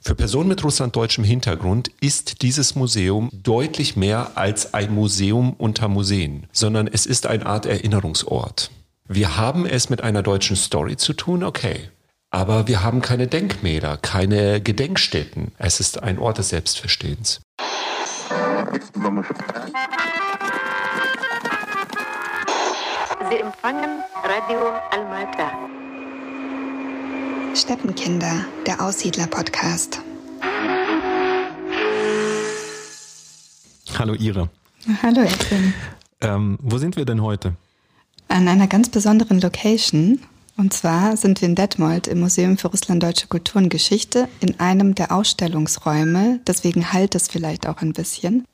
Für Personen mit russlanddeutschem Hintergrund ist dieses Museum deutlich mehr als ein Museum unter Museen, sondern es ist eine Art Erinnerungsort. Wir haben es mit einer deutschen Story zu tun, okay. Aber wir haben keine Denkmäler, keine Gedenkstätten. Es ist ein Ort des Selbstverstehens. Sie empfangen Radio Almata. Steppenkinder, der Aussiedler-Podcast. Hallo Ira. Hallo Edwin. Ähm, wo sind wir denn heute? An einer ganz besonderen Location. Und zwar sind wir in Detmold im Museum für Russlanddeutsche Kultur und Geschichte in einem der Ausstellungsräume. Deswegen halt es vielleicht auch ein bisschen.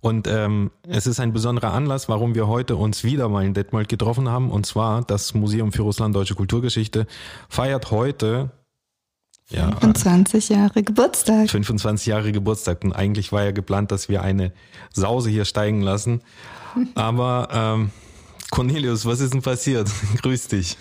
Und ähm, es ist ein besonderer Anlass, warum wir heute uns wieder mal in Detmold getroffen haben. Und zwar das Museum für Russlanddeutsche Kulturgeschichte feiert heute ja, 25 Jahre Geburtstag. 25 Jahre Geburtstag. Und eigentlich war ja geplant, dass wir eine Sause hier steigen lassen. Aber ähm, Cornelius, was ist denn passiert? Grüß dich.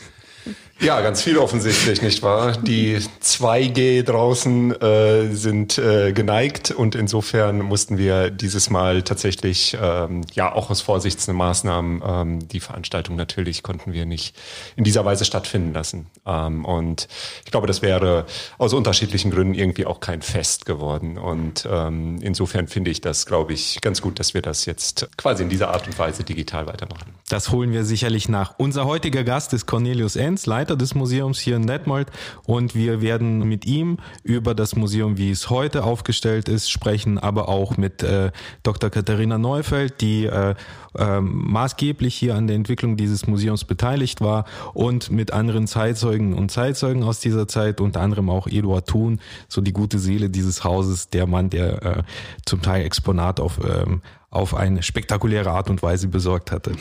Ja, ganz viel offensichtlich, nicht wahr? Die 2G draußen äh, sind äh, geneigt und insofern mussten wir dieses Mal tatsächlich, ähm, ja, auch aus Vorsichtsmaßnahmen, ähm, die Veranstaltung natürlich konnten wir nicht in dieser Weise stattfinden lassen. Ähm, und ich glaube, das wäre aus unterschiedlichen Gründen irgendwie auch kein Fest geworden. Und ähm, insofern finde ich das, glaube ich, ganz gut, dass wir das jetzt quasi in dieser Art und Weise digital weitermachen. Das holen wir sicherlich nach. Unser heutiger Gast ist Cornelius Enz, Leiter Leiter des Museums hier in Detmold und wir werden mit ihm über das Museum, wie es heute aufgestellt ist, sprechen, aber auch mit äh, Dr. Katharina Neufeld, die äh, äh, maßgeblich hier an der Entwicklung dieses Museums beteiligt war und mit anderen Zeitzeugen und Zeitzeugen aus dieser Zeit, unter anderem auch Eduard Thun, so die gute Seele dieses Hauses, der Mann, der äh, zum Teil Exponat auf, ähm, auf eine spektakuläre Art und Weise besorgt hatte.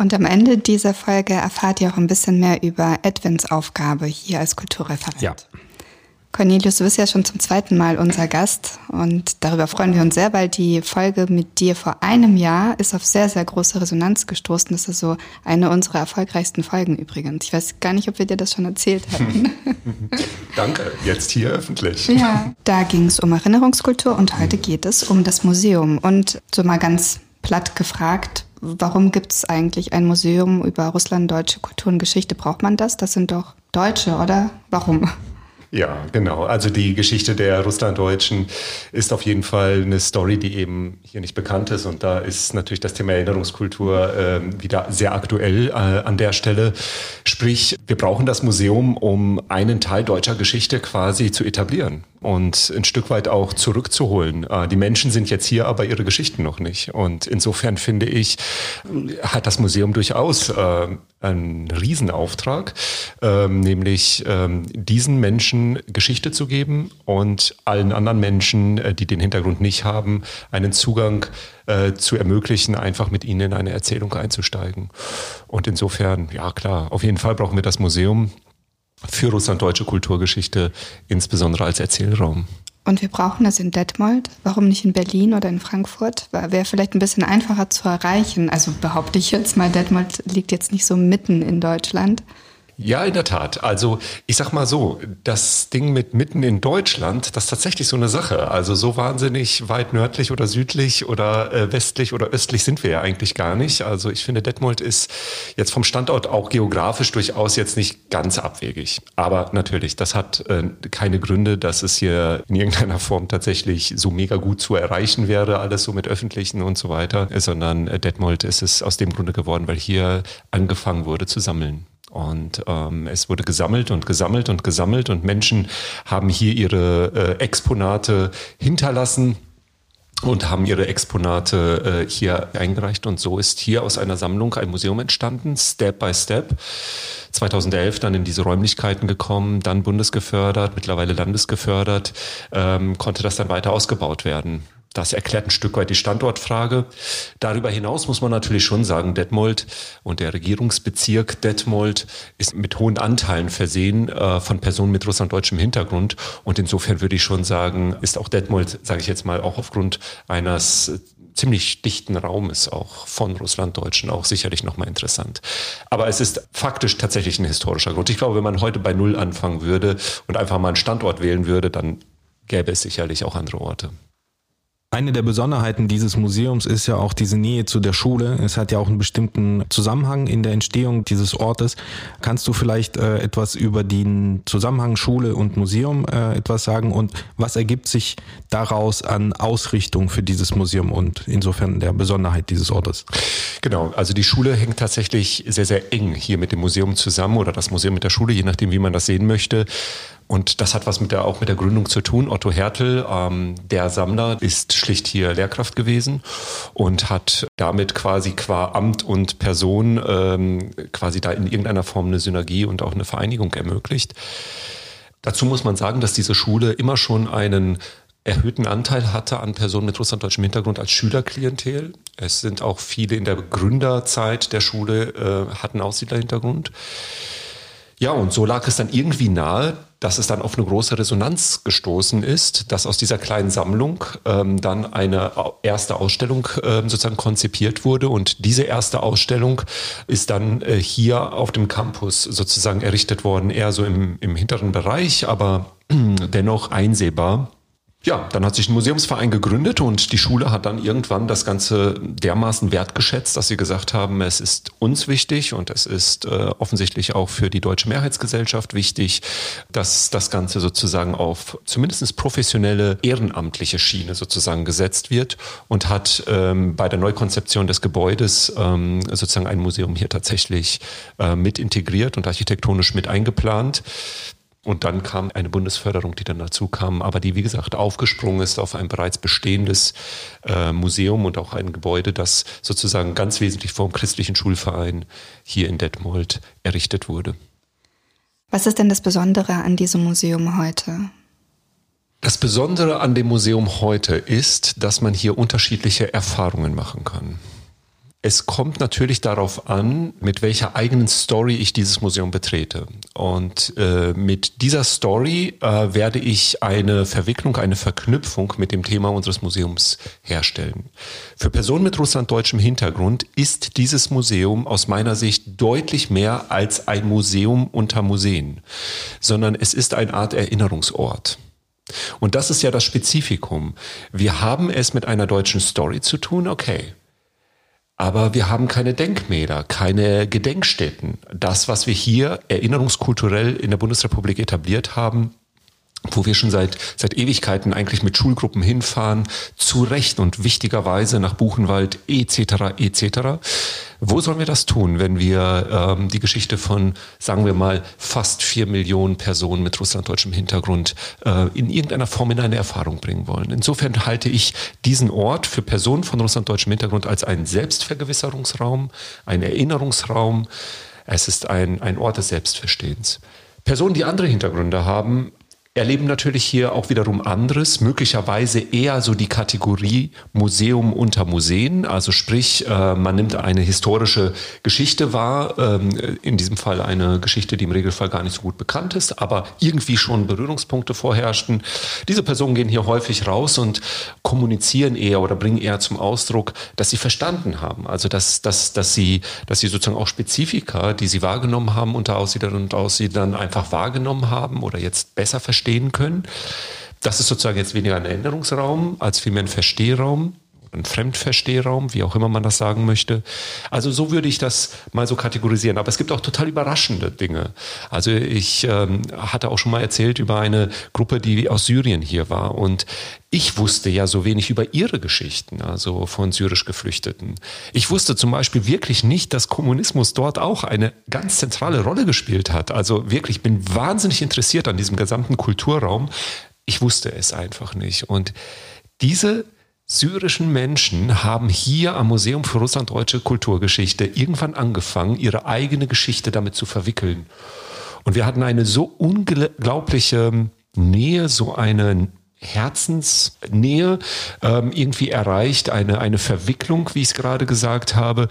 Und am Ende dieser Folge erfahrt ihr auch ein bisschen mehr über Edwins Aufgabe hier als Kulturreferent. Ja. Cornelius, du bist ja schon zum zweiten Mal unser Gast und darüber freuen wir uns sehr, weil die Folge mit dir vor einem Jahr ist auf sehr, sehr große Resonanz gestoßen. Das ist so eine unserer erfolgreichsten Folgen übrigens. Ich weiß gar nicht, ob wir dir das schon erzählt hatten. Danke, jetzt hier öffentlich. Ja, da ging es um Erinnerungskultur und heute geht es um das Museum. Und so mal ganz platt gefragt, warum gibt es eigentlich ein Museum über Russland, deutsche Kultur und Geschichte? Braucht man das? Das sind doch Deutsche, oder? Warum? Ja, genau. Also die Geschichte der Russlanddeutschen ist auf jeden Fall eine Story, die eben hier nicht bekannt ist. Und da ist natürlich das Thema Erinnerungskultur äh, wieder sehr aktuell äh, an der Stelle. Sprich, wir brauchen das Museum, um einen Teil deutscher Geschichte quasi zu etablieren und ein Stück weit auch zurückzuholen. Äh, die Menschen sind jetzt hier, aber ihre Geschichten noch nicht. Und insofern finde ich, hat das Museum durchaus äh, einen Riesenauftrag, ähm, nämlich ähm, diesen Menschen Geschichte zu geben und allen anderen Menschen, äh, die den Hintergrund nicht haben, einen Zugang zu ermöglichen, einfach mit ihnen in eine Erzählung einzusteigen. Und insofern, ja klar, auf jeden Fall brauchen wir das Museum für russlanddeutsche Kulturgeschichte, insbesondere als Erzählraum. Und wir brauchen das in Detmold. Warum nicht in Berlin oder in Frankfurt? Wäre vielleicht ein bisschen einfacher zu erreichen. Also behaupte ich jetzt mal, Detmold liegt jetzt nicht so mitten in Deutschland. Ja, in der Tat. Also ich sag mal so, das Ding mit mitten in Deutschland, das ist tatsächlich so eine Sache. Also so wahnsinnig weit nördlich oder südlich oder äh, westlich oder östlich sind wir ja eigentlich gar nicht. Also ich finde, Detmold ist jetzt vom Standort auch geografisch durchaus jetzt nicht ganz abwegig. Aber natürlich, das hat äh, keine Gründe, dass es hier in irgendeiner Form tatsächlich so mega gut zu erreichen wäre, alles so mit öffentlichen und so weiter, sondern äh, Detmold ist es aus dem Grunde geworden, weil hier angefangen wurde zu sammeln. Und ähm, es wurde gesammelt und gesammelt und gesammelt und Menschen haben hier ihre äh, Exponate hinterlassen und haben ihre Exponate äh, hier eingereicht. Und so ist hier aus einer Sammlung ein Museum entstanden, Step by Step. 2011 dann in diese Räumlichkeiten gekommen, dann bundesgefördert, mittlerweile landesgefördert, ähm, konnte das dann weiter ausgebaut werden. Das erklärt ein Stück weit die Standortfrage. Darüber hinaus muss man natürlich schon sagen, Detmold und der Regierungsbezirk Detmold ist mit hohen Anteilen versehen äh, von Personen mit russlanddeutschem Hintergrund. Und insofern würde ich schon sagen, ist auch Detmold, sage ich jetzt mal, auch aufgrund eines ziemlich dichten Raumes auch von Russlanddeutschen auch sicherlich nochmal interessant. Aber es ist faktisch tatsächlich ein historischer Grund. Ich glaube, wenn man heute bei Null anfangen würde und einfach mal einen Standort wählen würde, dann gäbe es sicherlich auch andere Orte. Eine der Besonderheiten dieses Museums ist ja auch diese Nähe zu der Schule. Es hat ja auch einen bestimmten Zusammenhang in der Entstehung dieses Ortes. Kannst du vielleicht äh, etwas über den Zusammenhang Schule und Museum äh, etwas sagen und was ergibt sich daraus an Ausrichtung für dieses Museum und insofern der Besonderheit dieses Ortes? Genau, also die Schule hängt tatsächlich sehr, sehr eng hier mit dem Museum zusammen oder das Museum mit der Schule, je nachdem, wie man das sehen möchte. Und das hat was mit der, auch mit der Gründung zu tun. Otto Hertel, ähm, der Sammler, ist schlicht hier Lehrkraft gewesen und hat damit quasi qua Amt und Person ähm, quasi da in irgendeiner Form eine Synergie und auch eine Vereinigung ermöglicht. Dazu muss man sagen, dass diese Schule immer schon einen erhöhten Anteil hatte an Personen mit russlanddeutschem Hintergrund als Schülerklientel. Es sind auch viele in der Gründerzeit der Schule äh, hatten Aussiedlerhintergrund. Ja, und so lag es dann irgendwie nahe, dass es dann auf eine große Resonanz gestoßen ist, dass aus dieser kleinen Sammlung ähm, dann eine erste Ausstellung ähm, sozusagen konzipiert wurde. Und diese erste Ausstellung ist dann äh, hier auf dem Campus sozusagen errichtet worden, eher so im, im hinteren Bereich, aber dennoch einsehbar. Ja, dann hat sich ein Museumsverein gegründet und die Schule hat dann irgendwann das Ganze dermaßen wertgeschätzt, dass sie gesagt haben, es ist uns wichtig und es ist äh, offensichtlich auch für die deutsche Mehrheitsgesellschaft wichtig, dass das Ganze sozusagen auf zumindest professionelle, ehrenamtliche Schiene sozusagen gesetzt wird und hat ähm, bei der Neukonzeption des Gebäudes ähm, sozusagen ein Museum hier tatsächlich äh, mit integriert und architektonisch mit eingeplant. Und dann kam eine Bundesförderung, die dann dazu kam, aber die, wie gesagt, aufgesprungen ist auf ein bereits bestehendes äh, Museum und auch ein Gebäude, das sozusagen ganz wesentlich vom christlichen Schulverein hier in Detmold errichtet wurde. Was ist denn das Besondere an diesem Museum heute? Das Besondere an dem Museum heute ist, dass man hier unterschiedliche Erfahrungen machen kann. Es kommt natürlich darauf an, mit welcher eigenen Story ich dieses Museum betrete. Und äh, mit dieser Story äh, werde ich eine Verwicklung, eine Verknüpfung mit dem Thema unseres Museums herstellen. Für Personen mit russlanddeutschem Hintergrund ist dieses Museum aus meiner Sicht deutlich mehr als ein Museum unter Museen, sondern es ist eine Art Erinnerungsort. Und das ist ja das Spezifikum. Wir haben es mit einer deutschen Story zu tun, okay. Aber wir haben keine Denkmäler, keine Gedenkstätten. Das, was wir hier erinnerungskulturell in der Bundesrepublik etabliert haben, wo wir schon seit, seit Ewigkeiten eigentlich mit Schulgruppen hinfahren, zu Recht und wichtigerweise nach Buchenwald etc. etc. Wo sollen wir das tun, wenn wir ähm, die Geschichte von, sagen wir mal, fast vier Millionen Personen mit russlanddeutschem Hintergrund äh, in irgendeiner Form in eine Erfahrung bringen wollen? Insofern halte ich diesen Ort für Personen von russlanddeutschem Hintergrund als einen Selbstvergewisserungsraum, einen Erinnerungsraum. Es ist ein, ein Ort des Selbstverstehens. Personen, die andere Hintergründe haben, erleben natürlich hier auch wiederum anderes, möglicherweise eher so die Kategorie Museum unter Museen, also sprich, äh, man nimmt eine historische Geschichte wahr, ähm, in diesem Fall eine Geschichte, die im Regelfall gar nicht so gut bekannt ist, aber irgendwie schon Berührungspunkte vorherrschten. Diese Personen gehen hier häufig raus und kommunizieren eher oder bringen eher zum Ausdruck, dass sie verstanden haben, also dass, dass, dass, sie, dass sie sozusagen auch Spezifika, die sie wahrgenommen haben unter Aussiedlern und Aussiedlern einfach wahrgenommen haben oder jetzt besser verstehen verstehen können. Das ist sozusagen jetzt weniger ein Erinnerungsraum als vielmehr ein Verstehraum ein Fremdverstehraum, wie auch immer man das sagen möchte. Also so würde ich das mal so kategorisieren. Aber es gibt auch total überraschende Dinge. Also ich ähm, hatte auch schon mal erzählt über eine Gruppe, die aus Syrien hier war. Und ich wusste ja so wenig über ihre Geschichten, also von syrisch Geflüchteten. Ich wusste zum Beispiel wirklich nicht, dass Kommunismus dort auch eine ganz zentrale Rolle gespielt hat. Also wirklich, bin wahnsinnig interessiert an diesem gesamten Kulturraum. Ich wusste es einfach nicht. Und diese syrischen Menschen haben hier am Museum für Russlanddeutsche Kulturgeschichte irgendwann angefangen, ihre eigene Geschichte damit zu verwickeln. Und wir hatten eine so unglaubliche Nähe, so eine Herzensnähe ähm, irgendwie erreicht, eine, eine Verwicklung, wie ich es gerade gesagt habe,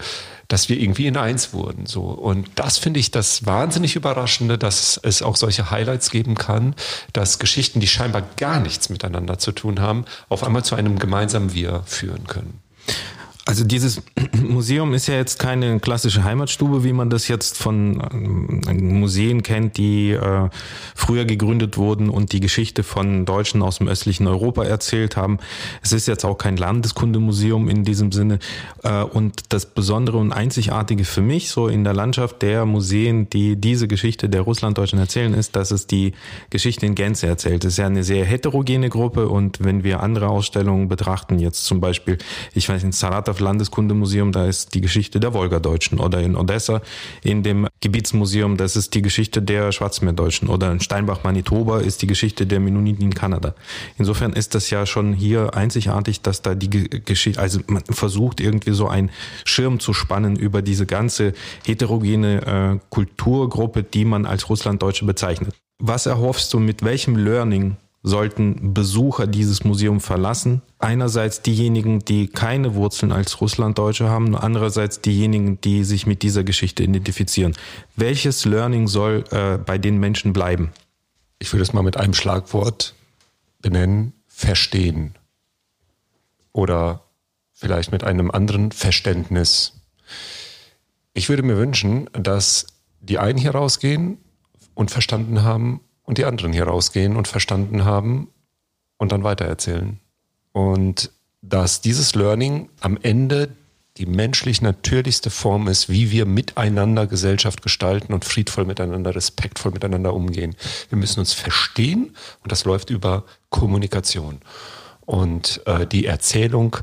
dass wir irgendwie in eins wurden. So. Und das finde ich das wahnsinnig Überraschende, dass es auch solche Highlights geben kann, dass Geschichten, die scheinbar gar nichts miteinander zu tun haben, auf einmal zu einem gemeinsamen Wir führen können. Also dieses Museum ist ja jetzt keine klassische Heimatstube, wie man das jetzt von ähm, Museen kennt, die äh, früher gegründet wurden und die Geschichte von Deutschen aus dem östlichen Europa erzählt haben. Es ist jetzt auch kein Landeskundemuseum in diesem Sinne. Äh, und das Besondere und Einzigartige für mich so in der Landschaft der Museen, die diese Geschichte der Russlanddeutschen erzählen, ist, dass es die Geschichte in Gänze erzählt. Es ist ja eine sehr heterogene Gruppe und wenn wir andere Ausstellungen betrachten, jetzt zum Beispiel, ich weiß nicht, Saratow Landeskundemuseum, da ist die Geschichte der Wolgadeutschen oder in Odessa in dem Gebietsmuseum, das ist die Geschichte der Schwarzmeerdeutschen oder in Steinbach, Manitoba ist die Geschichte der Mennoniten in Kanada. Insofern ist das ja schon hier einzigartig, dass da die Geschichte, also man versucht irgendwie so einen Schirm zu spannen über diese ganze heterogene äh, Kulturgruppe, die man als Russlanddeutsche bezeichnet. Was erhoffst du mit welchem Learning sollten Besucher dieses Museum verlassen. Einerseits diejenigen, die keine Wurzeln als Russlanddeutsche haben, andererseits diejenigen, die sich mit dieser Geschichte identifizieren. Welches Learning soll äh, bei den Menschen bleiben? Ich würde es mal mit einem Schlagwort benennen, verstehen. Oder vielleicht mit einem anderen Verständnis. Ich würde mir wünschen, dass die einen hier rausgehen und verstanden haben, und die anderen hier rausgehen und verstanden haben und dann weitererzählen. Und dass dieses Learning am Ende die menschlich natürlichste Form ist, wie wir miteinander Gesellschaft gestalten und friedvoll miteinander, respektvoll miteinander umgehen. Wir müssen uns verstehen und das läuft über Kommunikation. Und äh, die Erzählung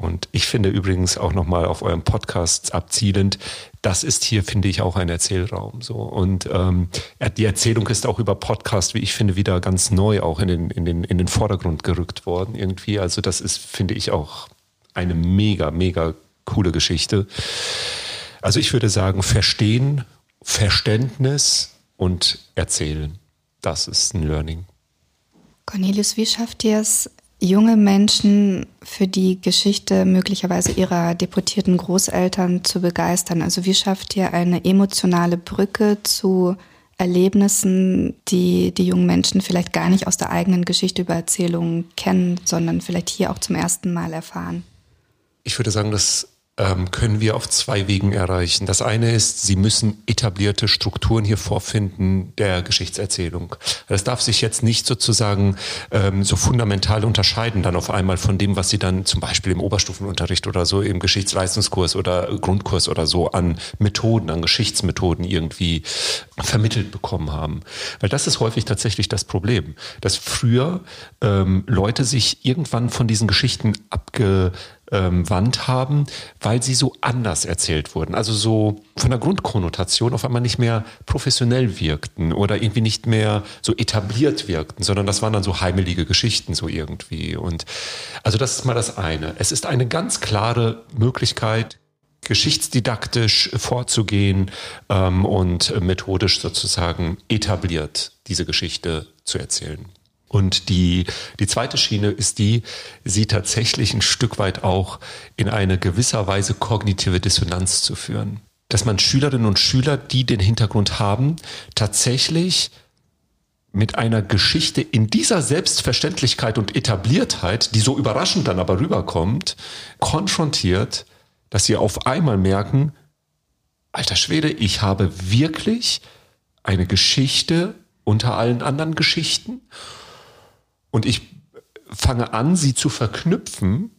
und ich finde übrigens auch nochmal auf eurem Podcast abzielend, das ist hier, finde ich, auch ein Erzählraum. So. Und ähm, die Erzählung ist auch über Podcast, wie ich finde, wieder ganz neu auch in den, in, den, in den Vordergrund gerückt worden irgendwie. Also das ist, finde ich, auch eine mega, mega coole Geschichte. Also ich würde sagen, verstehen, Verständnis und erzählen. Das ist ein Learning. Cornelius, wie schafft ihr es, junge Menschen für die Geschichte möglicherweise ihrer deportierten Großeltern zu begeistern? Also wie schafft ihr eine emotionale Brücke zu Erlebnissen, die die jungen Menschen vielleicht gar nicht aus der eigenen Geschichte über Erzählungen kennen, sondern vielleicht hier auch zum ersten Mal erfahren? Ich würde sagen, dass ähm, können wir auf zwei Wegen erreichen. Das eine ist, Sie müssen etablierte Strukturen hier vorfinden der Geschichtserzählung. Das darf sich jetzt nicht sozusagen ähm, so fundamental unterscheiden dann auf einmal von dem, was Sie dann zum Beispiel im Oberstufenunterricht oder so im Geschichtsleistungskurs oder Grundkurs oder so an Methoden, an Geschichtsmethoden irgendwie vermittelt bekommen haben. Weil das ist häufig tatsächlich das Problem, dass früher ähm, Leute sich irgendwann von diesen Geschichten abge ähm, Wand haben, weil sie so anders erzählt wurden. Also so von der Grundkonnotation auf einmal nicht mehr professionell wirkten oder irgendwie nicht mehr so etabliert wirkten, sondern das waren dann so heimelige Geschichten so irgendwie. Und also das ist mal das eine. Es ist eine ganz klare Möglichkeit, geschichtsdidaktisch vorzugehen ähm, und methodisch sozusagen etabliert diese Geschichte zu erzählen. Und die, die zweite Schiene ist die, sie tatsächlich ein Stück weit auch in eine gewisser Weise kognitive Dissonanz zu führen. Dass man Schülerinnen und Schüler, die den Hintergrund haben, tatsächlich mit einer Geschichte in dieser Selbstverständlichkeit und Etabliertheit, die so überraschend dann aber rüberkommt, konfrontiert, dass sie auf einmal merken, alter Schwede, ich habe wirklich eine Geschichte unter allen anderen Geschichten und ich fange an, sie zu verknüpfen,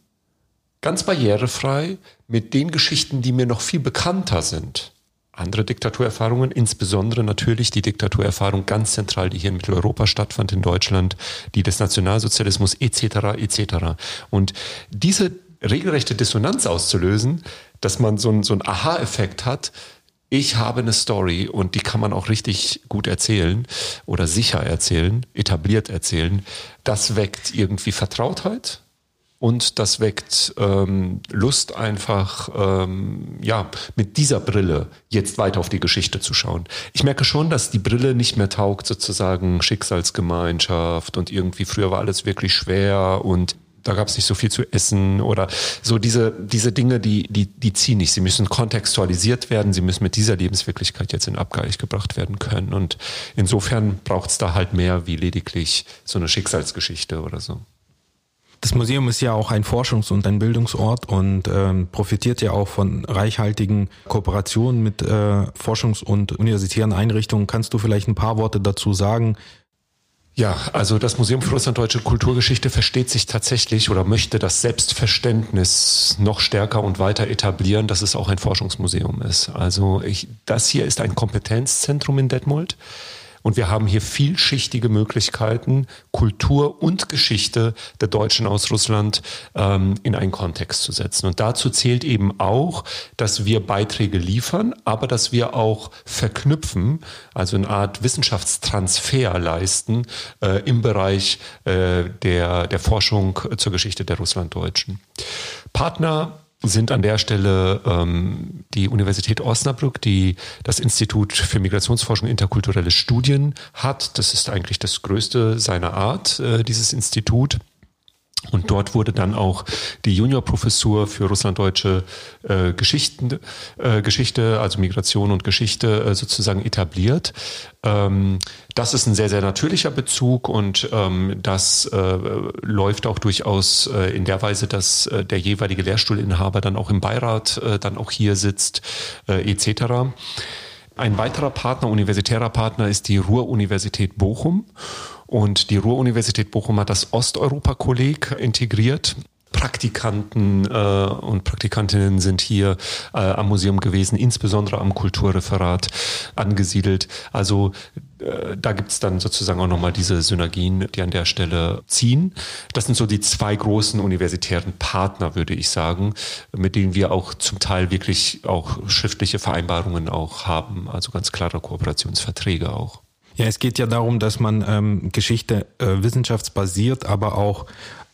ganz barrierefrei, mit den Geschichten, die mir noch viel bekannter sind. Andere Diktaturerfahrungen, insbesondere natürlich die Diktaturerfahrung ganz zentral, die hier in Mitteleuropa stattfand, in Deutschland, die des Nationalsozialismus etc. etc. Und diese regelrechte Dissonanz auszulösen, dass man so, ein, so einen Aha-Effekt hat, ich habe eine Story und die kann man auch richtig gut erzählen oder sicher erzählen, etabliert erzählen. Das weckt irgendwie Vertrautheit und das weckt ähm, Lust einfach, ähm, ja, mit dieser Brille jetzt weiter auf die Geschichte zu schauen. Ich merke schon, dass die Brille nicht mehr taugt, sozusagen Schicksalsgemeinschaft und irgendwie früher war alles wirklich schwer und da gab es nicht so viel zu essen oder so diese, diese Dinge, die, die, die ziehen nicht. Sie müssen kontextualisiert werden, sie müssen mit dieser Lebenswirklichkeit jetzt in Abgleich gebracht werden können. Und insofern braucht es da halt mehr wie lediglich so eine Schicksalsgeschichte oder so. Das Museum ist ja auch ein Forschungs- und ein Bildungsort und ähm, profitiert ja auch von reichhaltigen Kooperationen mit äh, Forschungs- und universitären Einrichtungen. Kannst du vielleicht ein paar Worte dazu sagen? Ja, also das Museum für Russlanddeutsche Kulturgeschichte versteht sich tatsächlich oder möchte das Selbstverständnis noch stärker und weiter etablieren, dass es auch ein Forschungsmuseum ist. Also ich, das hier ist ein Kompetenzzentrum in Detmold. Und wir haben hier vielschichtige Möglichkeiten, Kultur und Geschichte der Deutschen aus Russland ähm, in einen Kontext zu setzen. Und dazu zählt eben auch, dass wir Beiträge liefern, aber dass wir auch verknüpfen, also eine Art Wissenschaftstransfer leisten äh, im Bereich äh, der, der Forschung zur Geschichte der Russlanddeutschen. Partner sind an der Stelle ähm, die Universität Osnabrück, die das Institut für Migrationsforschung interkulturelle Studien hat. Das ist eigentlich das größte seiner Art, äh, dieses Institut. Und dort wurde dann auch die Juniorprofessur für russlanddeutsche äh, Geschichten, äh, Geschichte, also Migration und Geschichte äh, sozusagen etabliert. Ähm, das ist ein sehr, sehr natürlicher Bezug und ähm, das äh, läuft auch durchaus äh, in der Weise, dass äh, der jeweilige Lehrstuhlinhaber dann auch im Beirat äh, dann auch hier sitzt, äh, etc. Ein weiterer Partner, universitärer Partner, ist die Ruhr-Universität Bochum. Und die Ruhr-Universität Bochum hat das Osteuropa-Kolleg integriert. Praktikanten äh, und Praktikantinnen sind hier äh, am Museum gewesen, insbesondere am Kulturreferat angesiedelt. Also äh, da gibt's dann sozusagen auch nochmal diese Synergien, die an der Stelle ziehen. Das sind so die zwei großen universitären Partner, würde ich sagen, mit denen wir auch zum Teil wirklich auch schriftliche Vereinbarungen auch haben, also ganz klare Kooperationsverträge auch. Ja, es geht ja darum, dass man ähm, Geschichte äh, wissenschaftsbasiert, aber auch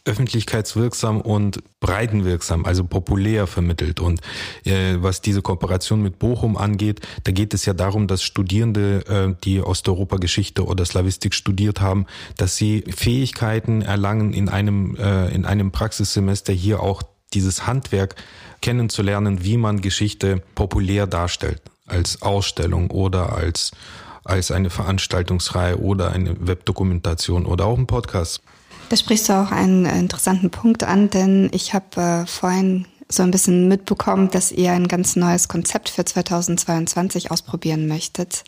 öffentlichkeitswirksam und breitenwirksam, also populär vermittelt. Und äh, was diese Kooperation mit Bochum angeht, da geht es ja darum, dass Studierende, äh, die Osteuropa-Geschichte oder Slavistik studiert haben, dass sie Fähigkeiten erlangen, in einem, äh, in einem Praxissemester hier auch dieses Handwerk kennenzulernen, wie man Geschichte populär darstellt, als Ausstellung oder als als eine Veranstaltungsreihe oder eine Webdokumentation oder auch ein Podcast. Da sprichst du auch einen interessanten Punkt an, denn ich habe äh, vorhin so ein bisschen mitbekommen, dass ihr ein ganz neues Konzept für 2022 ausprobieren möchtet.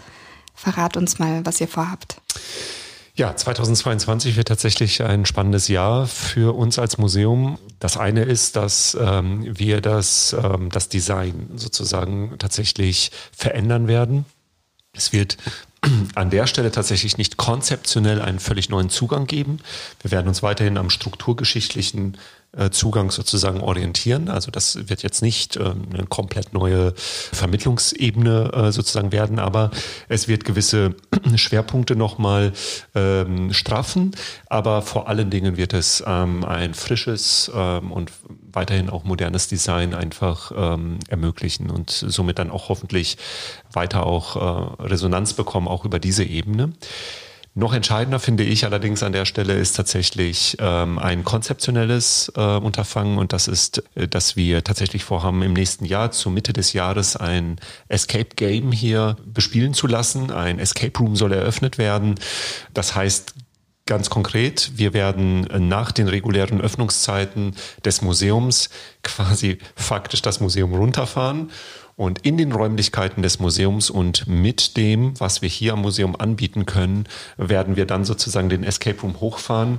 Verrat uns mal, was ihr vorhabt. Ja, 2022 wird tatsächlich ein spannendes Jahr für uns als Museum. Das eine ist, dass ähm, wir das, ähm, das Design sozusagen tatsächlich verändern werden. Es wird an der Stelle tatsächlich nicht konzeptionell einen völlig neuen Zugang geben. Wir werden uns weiterhin am strukturgeschichtlichen Zugang sozusagen orientieren. Also das wird jetzt nicht ähm, eine komplett neue Vermittlungsebene äh, sozusagen werden, aber es wird gewisse Schwerpunkte nochmal ähm, straffen. Aber vor allen Dingen wird es ähm, ein frisches und weiterhin auch modernes Design einfach ermöglichen und somit dann auch hoffentlich weiter auch äh, Resonanz bekommen, auch über diese Ebene. Noch entscheidender finde ich allerdings an der Stelle ist tatsächlich ähm, ein konzeptionelles äh, Unterfangen und das ist, äh, dass wir tatsächlich vorhaben, im nächsten Jahr zur Mitte des Jahres ein Escape Game hier bespielen zu lassen. Ein Escape Room soll eröffnet werden. Das heißt, Ganz konkret, wir werden nach den regulären Öffnungszeiten des Museums quasi faktisch das Museum runterfahren und in den Räumlichkeiten des Museums und mit dem, was wir hier am Museum anbieten können, werden wir dann sozusagen den Escape Room hochfahren.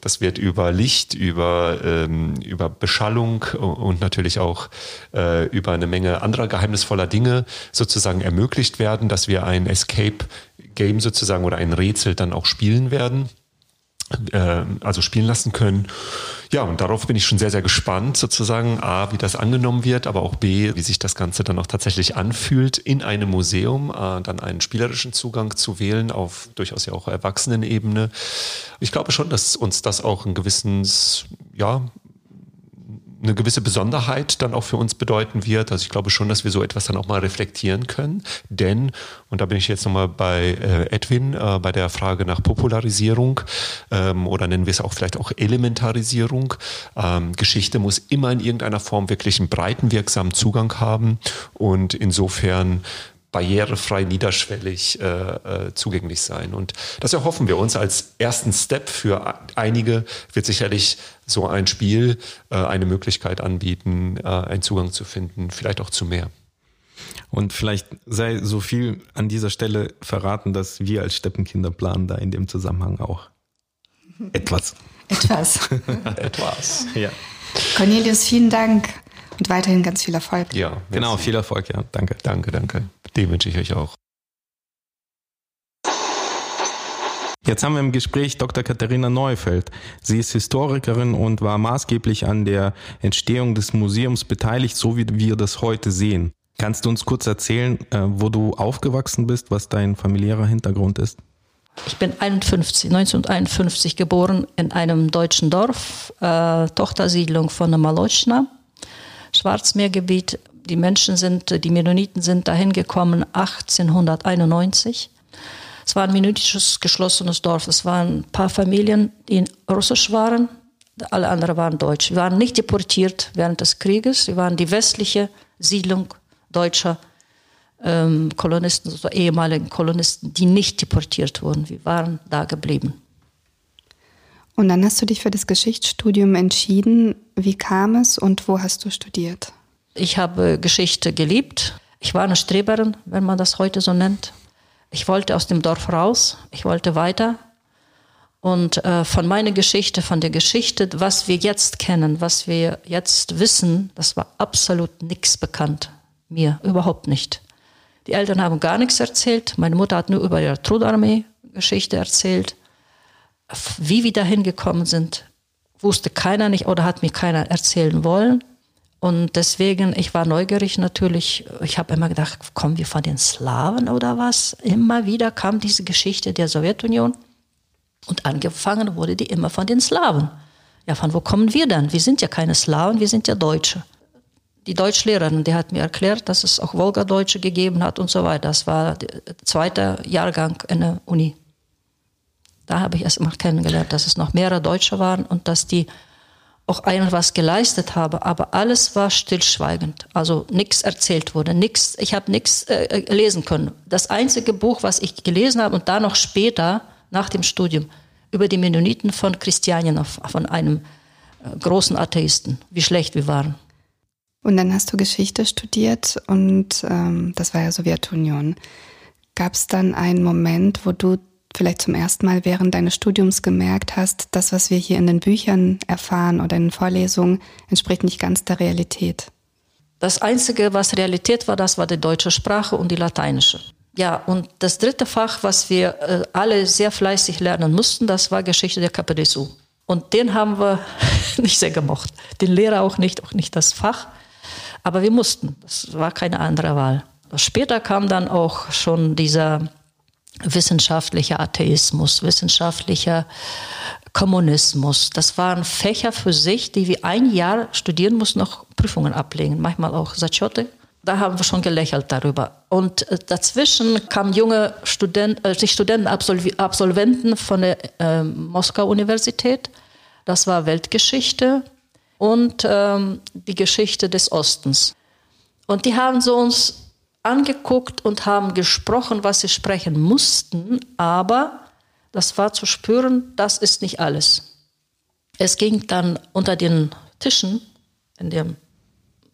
Das wird über Licht, über, ähm, über Beschallung und natürlich auch äh, über eine Menge anderer geheimnisvoller Dinge sozusagen ermöglicht werden, dass wir ein Escape Game sozusagen oder ein Rätsel dann auch spielen werden, äh, also spielen lassen können. Ja, und darauf bin ich schon sehr, sehr gespannt, sozusagen, A, wie das angenommen wird, aber auch B, wie sich das Ganze dann auch tatsächlich anfühlt, in einem Museum äh, dann einen spielerischen Zugang zu wählen, auf durchaus ja auch Erwachsenenebene. Ich glaube schon, dass uns das auch ein gewisses, ja, eine gewisse Besonderheit dann auch für uns bedeuten wird. Also ich glaube schon, dass wir so etwas dann auch mal reflektieren können. Denn, und da bin ich jetzt nochmal bei äh, Edwin, äh, bei der Frage nach Popularisierung ähm, oder nennen wir es auch vielleicht auch Elementarisierung. Ähm, Geschichte muss immer in irgendeiner Form wirklich einen breiten wirksamen Zugang haben. Und insofern barrierefrei, niederschwellig äh, äh, zugänglich sein. Und das erhoffen wir uns als ersten Step für einige wird sicherlich so ein Spiel äh, eine Möglichkeit anbieten, äh, einen Zugang zu finden, vielleicht auch zu mehr. Und vielleicht sei so viel an dieser Stelle verraten, dass wir als Steppenkinder planen da in dem Zusammenhang auch etwas. Etwas. Etwas. Ja. Cornelius, vielen Dank und weiterhin ganz viel Erfolg. Ja, Genau, viel Erfolg, ja. Danke. Danke, danke. Den wünsche ich euch auch. Jetzt haben wir im Gespräch Dr. Katharina Neufeld. Sie ist Historikerin und war maßgeblich an der Entstehung des Museums beteiligt, so wie wir das heute sehen. Kannst du uns kurz erzählen, äh, wo du aufgewachsen bist, was dein familiärer Hintergrund ist? Ich bin 51, 1951 geboren in einem deutschen Dorf, äh, Tochtersiedlung von Malochna, Schwarzmeergebiet. Die Menschen sind, die Mennoniten sind dahin gekommen 1891. Es war ein mennonitisches geschlossenes Dorf. Es waren ein paar Familien, die russisch waren. Alle anderen waren deutsch. Wir waren nicht deportiert während des Krieges. Wir waren die westliche Siedlung deutscher ähm, Kolonisten, also ehemaligen Kolonisten, die nicht deportiert wurden. Wir waren da geblieben. Und dann hast du dich für das Geschichtsstudium entschieden. Wie kam es und wo hast du studiert? Ich habe Geschichte geliebt. Ich war eine Streberin, wenn man das heute so nennt. Ich wollte aus dem Dorf raus. Ich wollte weiter. Und äh, von meiner Geschichte, von der Geschichte, was wir jetzt kennen, was wir jetzt wissen, das war absolut nichts bekannt. Mir überhaupt nicht. Die Eltern haben gar nichts erzählt. Meine Mutter hat nur über ihre Trudarmee Geschichte erzählt. Wie wir dahin gekommen sind, wusste keiner nicht oder hat mir keiner erzählen wollen. Und deswegen, ich war neugierig natürlich. Ich habe immer gedacht, kommen wir von den Slawen oder was? Immer wieder kam diese Geschichte der Sowjetunion. Und angefangen wurde die immer von den Slawen. Ja, von wo kommen wir denn? Wir sind ja keine Slawen, wir sind ja Deutsche. Die Deutschlehrerin, die hat mir erklärt, dass es auch Wolgadeutsche gegeben hat und so weiter. Das war der zweite Jahrgang in der Uni. Da habe ich erst mal kennengelernt, dass es noch mehrere Deutsche waren und dass die auch einer was geleistet haben, aber alles war stillschweigend. Also nichts erzählt wurde, nichts. Ich habe nichts äh, lesen können. Das einzige Buch, was ich gelesen habe und da noch später nach dem Studium über die Mennoniten von Christianinow, von einem äh, großen Atheisten, wie schlecht wir waren. Und dann hast du Geschichte studiert und ähm, das war ja Sowjetunion. Gab es dann einen Moment, wo du vielleicht zum ersten Mal während deines Studiums gemerkt hast, das, was wir hier in den Büchern erfahren oder in den Vorlesungen, entspricht nicht ganz der Realität? Das Einzige, was Realität war, das war die deutsche Sprache und die lateinische. Ja, und das dritte Fach, was wir äh, alle sehr fleißig lernen mussten, das war Geschichte der KPDSU. Und den haben wir nicht sehr gemocht. Den Lehrer auch nicht, auch nicht das Fach. Aber wir mussten. Das war keine andere Wahl. Später kam dann auch schon dieser wissenschaftliche Atheismus, wissenschaftlicher Kommunismus. Das waren Fächer für sich, die wir ein Jahr studieren mussten, noch Prüfungen ablegen, manchmal auch Sachote. Da haben wir schon gelächelt darüber. Und äh, dazwischen kamen junge Studenten, äh, Studenten, Absolventen von der äh, Moskau-Universität. Das war Weltgeschichte und ähm, die Geschichte des Ostens. Und die haben so uns angeguckt und haben gesprochen, was sie sprechen mussten, aber das war zu spüren, das ist nicht alles. Es ging dann unter den Tischen in dem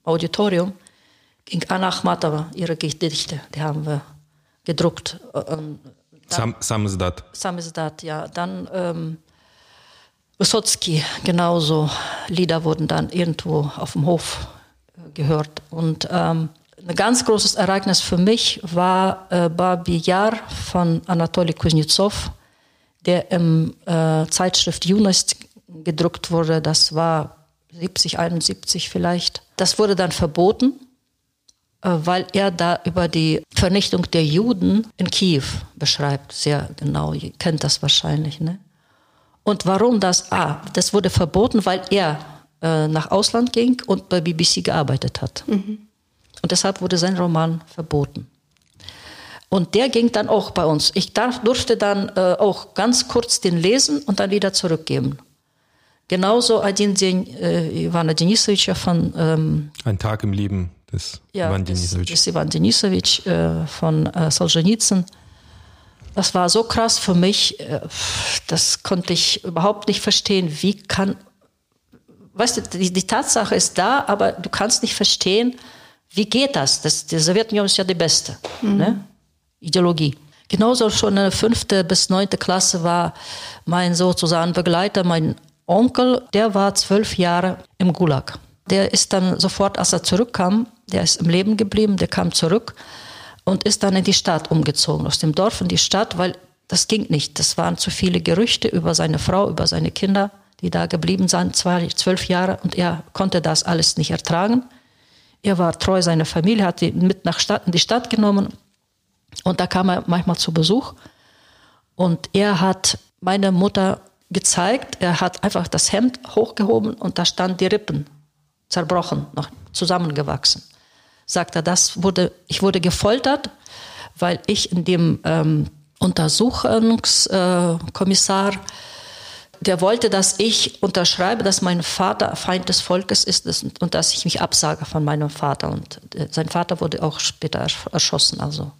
Auditorium, ging Anna Achmatova, ihre Gedichte, die haben wir gedruckt. Ähm, Sam, Samizdat. Samizdat, ja. Dann ähm, Wysotsky, genauso. Lieder wurden dann irgendwo auf dem Hof äh, gehört. Und ähm, ein ganz großes Ereignis für mich war äh, Babi Yar von Anatoly Kuznetsov, der im äh, Zeitschrift Junist gedruckt wurde. Das war 70, 71 vielleicht. Das wurde dann verboten, äh, weil er da über die Vernichtung der Juden in Kiew beschreibt. Sehr genau, ihr kennt das wahrscheinlich. Ne? Und warum das? Ah, das wurde verboten, weil er äh, nach Ausland ging und bei BBC gearbeitet hat. Mhm. Und deshalb wurde sein Roman verboten. Und der ging dann auch bei uns. Ich darf, durfte dann äh, auch ganz kurz den lesen und dann wieder zurückgeben. Genauso Adin den, äh, Ivana Denisovich von. Ähm, Ein Tag im Leben des ja, Ivan Denisovich. Des, des Ivan Denisovich äh, von äh, Solzhenitsyn. Das war so krass für mich, äh, das konnte ich überhaupt nicht verstehen. Wie kann. Weißt du, die, die Tatsache ist da, aber du kannst nicht verstehen, wie geht das? das die Sowjetunion ist ja die beste ne? Ideologie. Genauso schon in der fünfte bis neunte Klasse war mein sozusagen Begleiter, mein Onkel, der war zwölf Jahre im Gulag. Der ist dann sofort, als er zurückkam, der ist im Leben geblieben, der kam zurück und ist dann in die Stadt umgezogen, aus dem Dorf in die Stadt, weil das ging nicht. Das waren zu viele Gerüchte über seine Frau, über seine Kinder, die da geblieben sind, zwei, zwölf Jahre, und er konnte das alles nicht ertragen. Er war treu seiner Familie, hat ihn mit nach Stadt, in die Stadt genommen und da kam er manchmal zu Besuch. Und er hat meine Mutter gezeigt, er hat einfach das Hemd hochgehoben und da standen die Rippen zerbrochen, noch zusammengewachsen. Sagt er, das wurde, ich wurde gefoltert, weil ich in dem ähm, Untersuchungskommissar, äh, der wollte, dass ich unterschreibe, dass mein Vater Feind des Volkes ist und, dass ich mich absage von meinem Vater. Und äh, sein Vater wurde auch später ersch- erschossen, also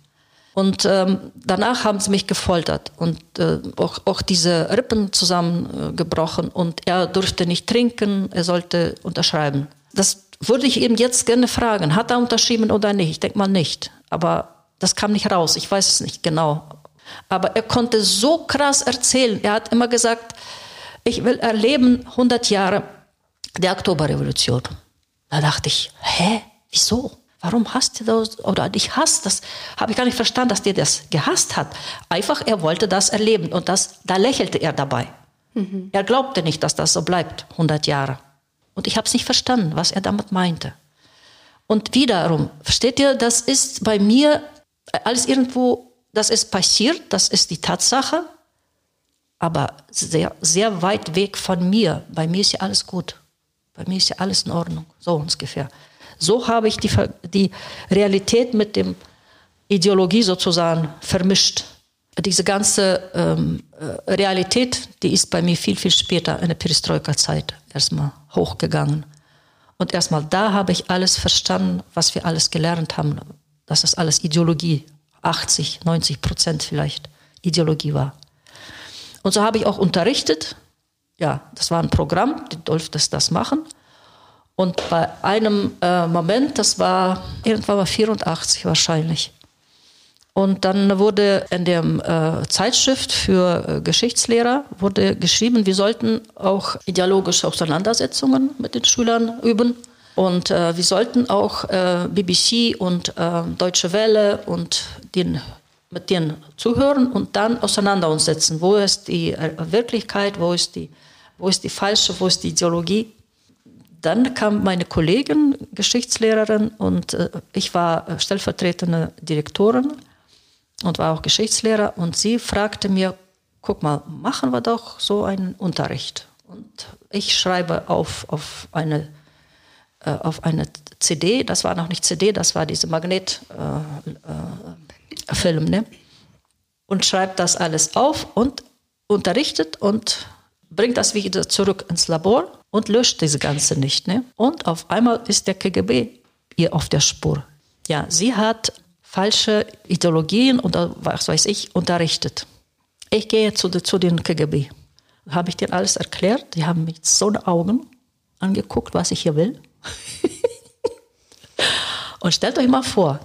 und ähm, danach haben sie mich gefoltert und äh, auch, auch diese Rippen zusammengebrochen und er durfte nicht trinken, er sollte unterschreiben. Das würde ich eben jetzt gerne fragen. Hat er unterschrieben oder nicht? Ich denke mal nicht. Aber das kam nicht raus. Ich weiß es nicht genau. Aber er konnte so krass erzählen. Er hat immer gesagt, ich will erleben 100 Jahre der Oktoberrevolution. Da dachte ich, hä, wieso? Warum hasst ihr das? Oder dich hasst das? Habe ich gar nicht verstanden, dass der das gehasst hat. Einfach, er wollte das erleben und das, da lächelte er dabei. Er glaubte nicht, dass das so bleibt, 100 Jahre. Und ich habe es nicht verstanden, was er damit meinte. Und wiederum, versteht ihr, das ist bei mir alles irgendwo, das ist passiert, das ist die Tatsache, aber sehr, sehr weit weg von mir. Bei mir ist ja alles gut. Bei mir ist ja alles in Ordnung. So ungefähr. So habe ich die, die Realität mit dem Ideologie sozusagen vermischt. Diese ganze ähm, äh, Realität, die ist bei mir viel, viel später in der Perestroika-Zeit erstmal hochgegangen. Und erstmal da habe ich alles verstanden, was wir alles gelernt haben. Dass das alles Ideologie, 80, 90 Prozent vielleicht Ideologie war. Und so habe ich auch unterrichtet. Ja, das war ein Programm, die durfte das machen. Und bei einem äh, Moment, das war irgendwann mal 84 wahrscheinlich. Und dann wurde in der äh, Zeitschrift für äh, Geschichtslehrer wurde geschrieben, wir sollten auch ideologische Auseinandersetzungen mit den Schülern üben. Und äh, wir sollten auch äh, BBC und äh, Deutsche Welle und den, mit denen zuhören und dann auseinander uns setzen. Wo ist die äh, Wirklichkeit, wo ist die, wo ist die falsche, wo ist die Ideologie? Dann kam meine Kollegin, Geschichtslehrerin, und äh, ich war äh, stellvertretende Direktorin und war auch Geschichtslehrer. Und sie fragte mir, guck mal, machen wir doch so einen Unterricht. Und ich schreibe auf, auf, eine, auf eine CD, das war noch nicht CD, das war diese Magnetfilm, äh, äh, Film, ne? und schreibt das alles auf und unterrichtet und bringt das wieder zurück ins Labor und löscht diese ganze nicht. Ne? Und auf einmal ist der KGB ihr auf der Spur. Ja, sie hat falsche Ideologien oder was weiß ich unterrichtet. Ich gehe zu, zu den KGB. Habe ich denen alles erklärt. Die haben mich so eine Augen angeguckt, was ich hier will. Und stellt euch mal vor,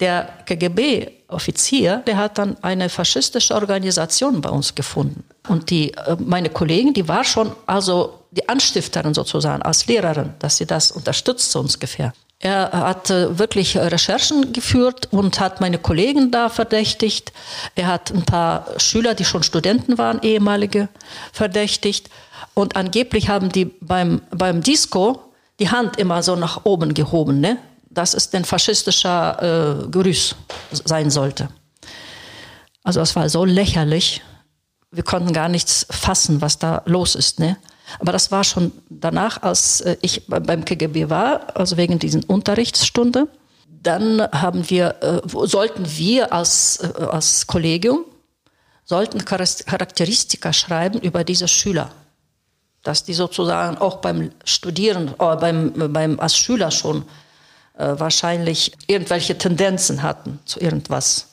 der KGB-Offizier, der hat dann eine faschistische Organisation bei uns gefunden. Und die, äh, meine Kollegin, die war schon also die Anstifterin sozusagen als Lehrerin, dass sie das unterstützt, so ungefähr. Er hat äh, wirklich Recherchen geführt und hat meine Kollegen da verdächtigt. Er hat ein paar Schüler, die schon Studenten waren, ehemalige, verdächtigt. Und angeblich haben die beim, beim Disco die Hand immer so nach oben gehoben, ne? Dass es ein faschistischer äh, Grüß sein sollte. Also es war so lächerlich. Wir konnten gar nichts fassen, was da los ist. Ne? Aber das war schon danach, als äh, ich beim KGB war, also wegen diesen Unterrichtsstunde. Dann haben wir, äh, sollten wir als, äh, als Kollegium sollten Charakteristika schreiben über diese Schüler, dass die sozusagen auch beim Studieren, äh, beim, beim als Schüler schon äh, wahrscheinlich irgendwelche Tendenzen hatten zu irgendwas.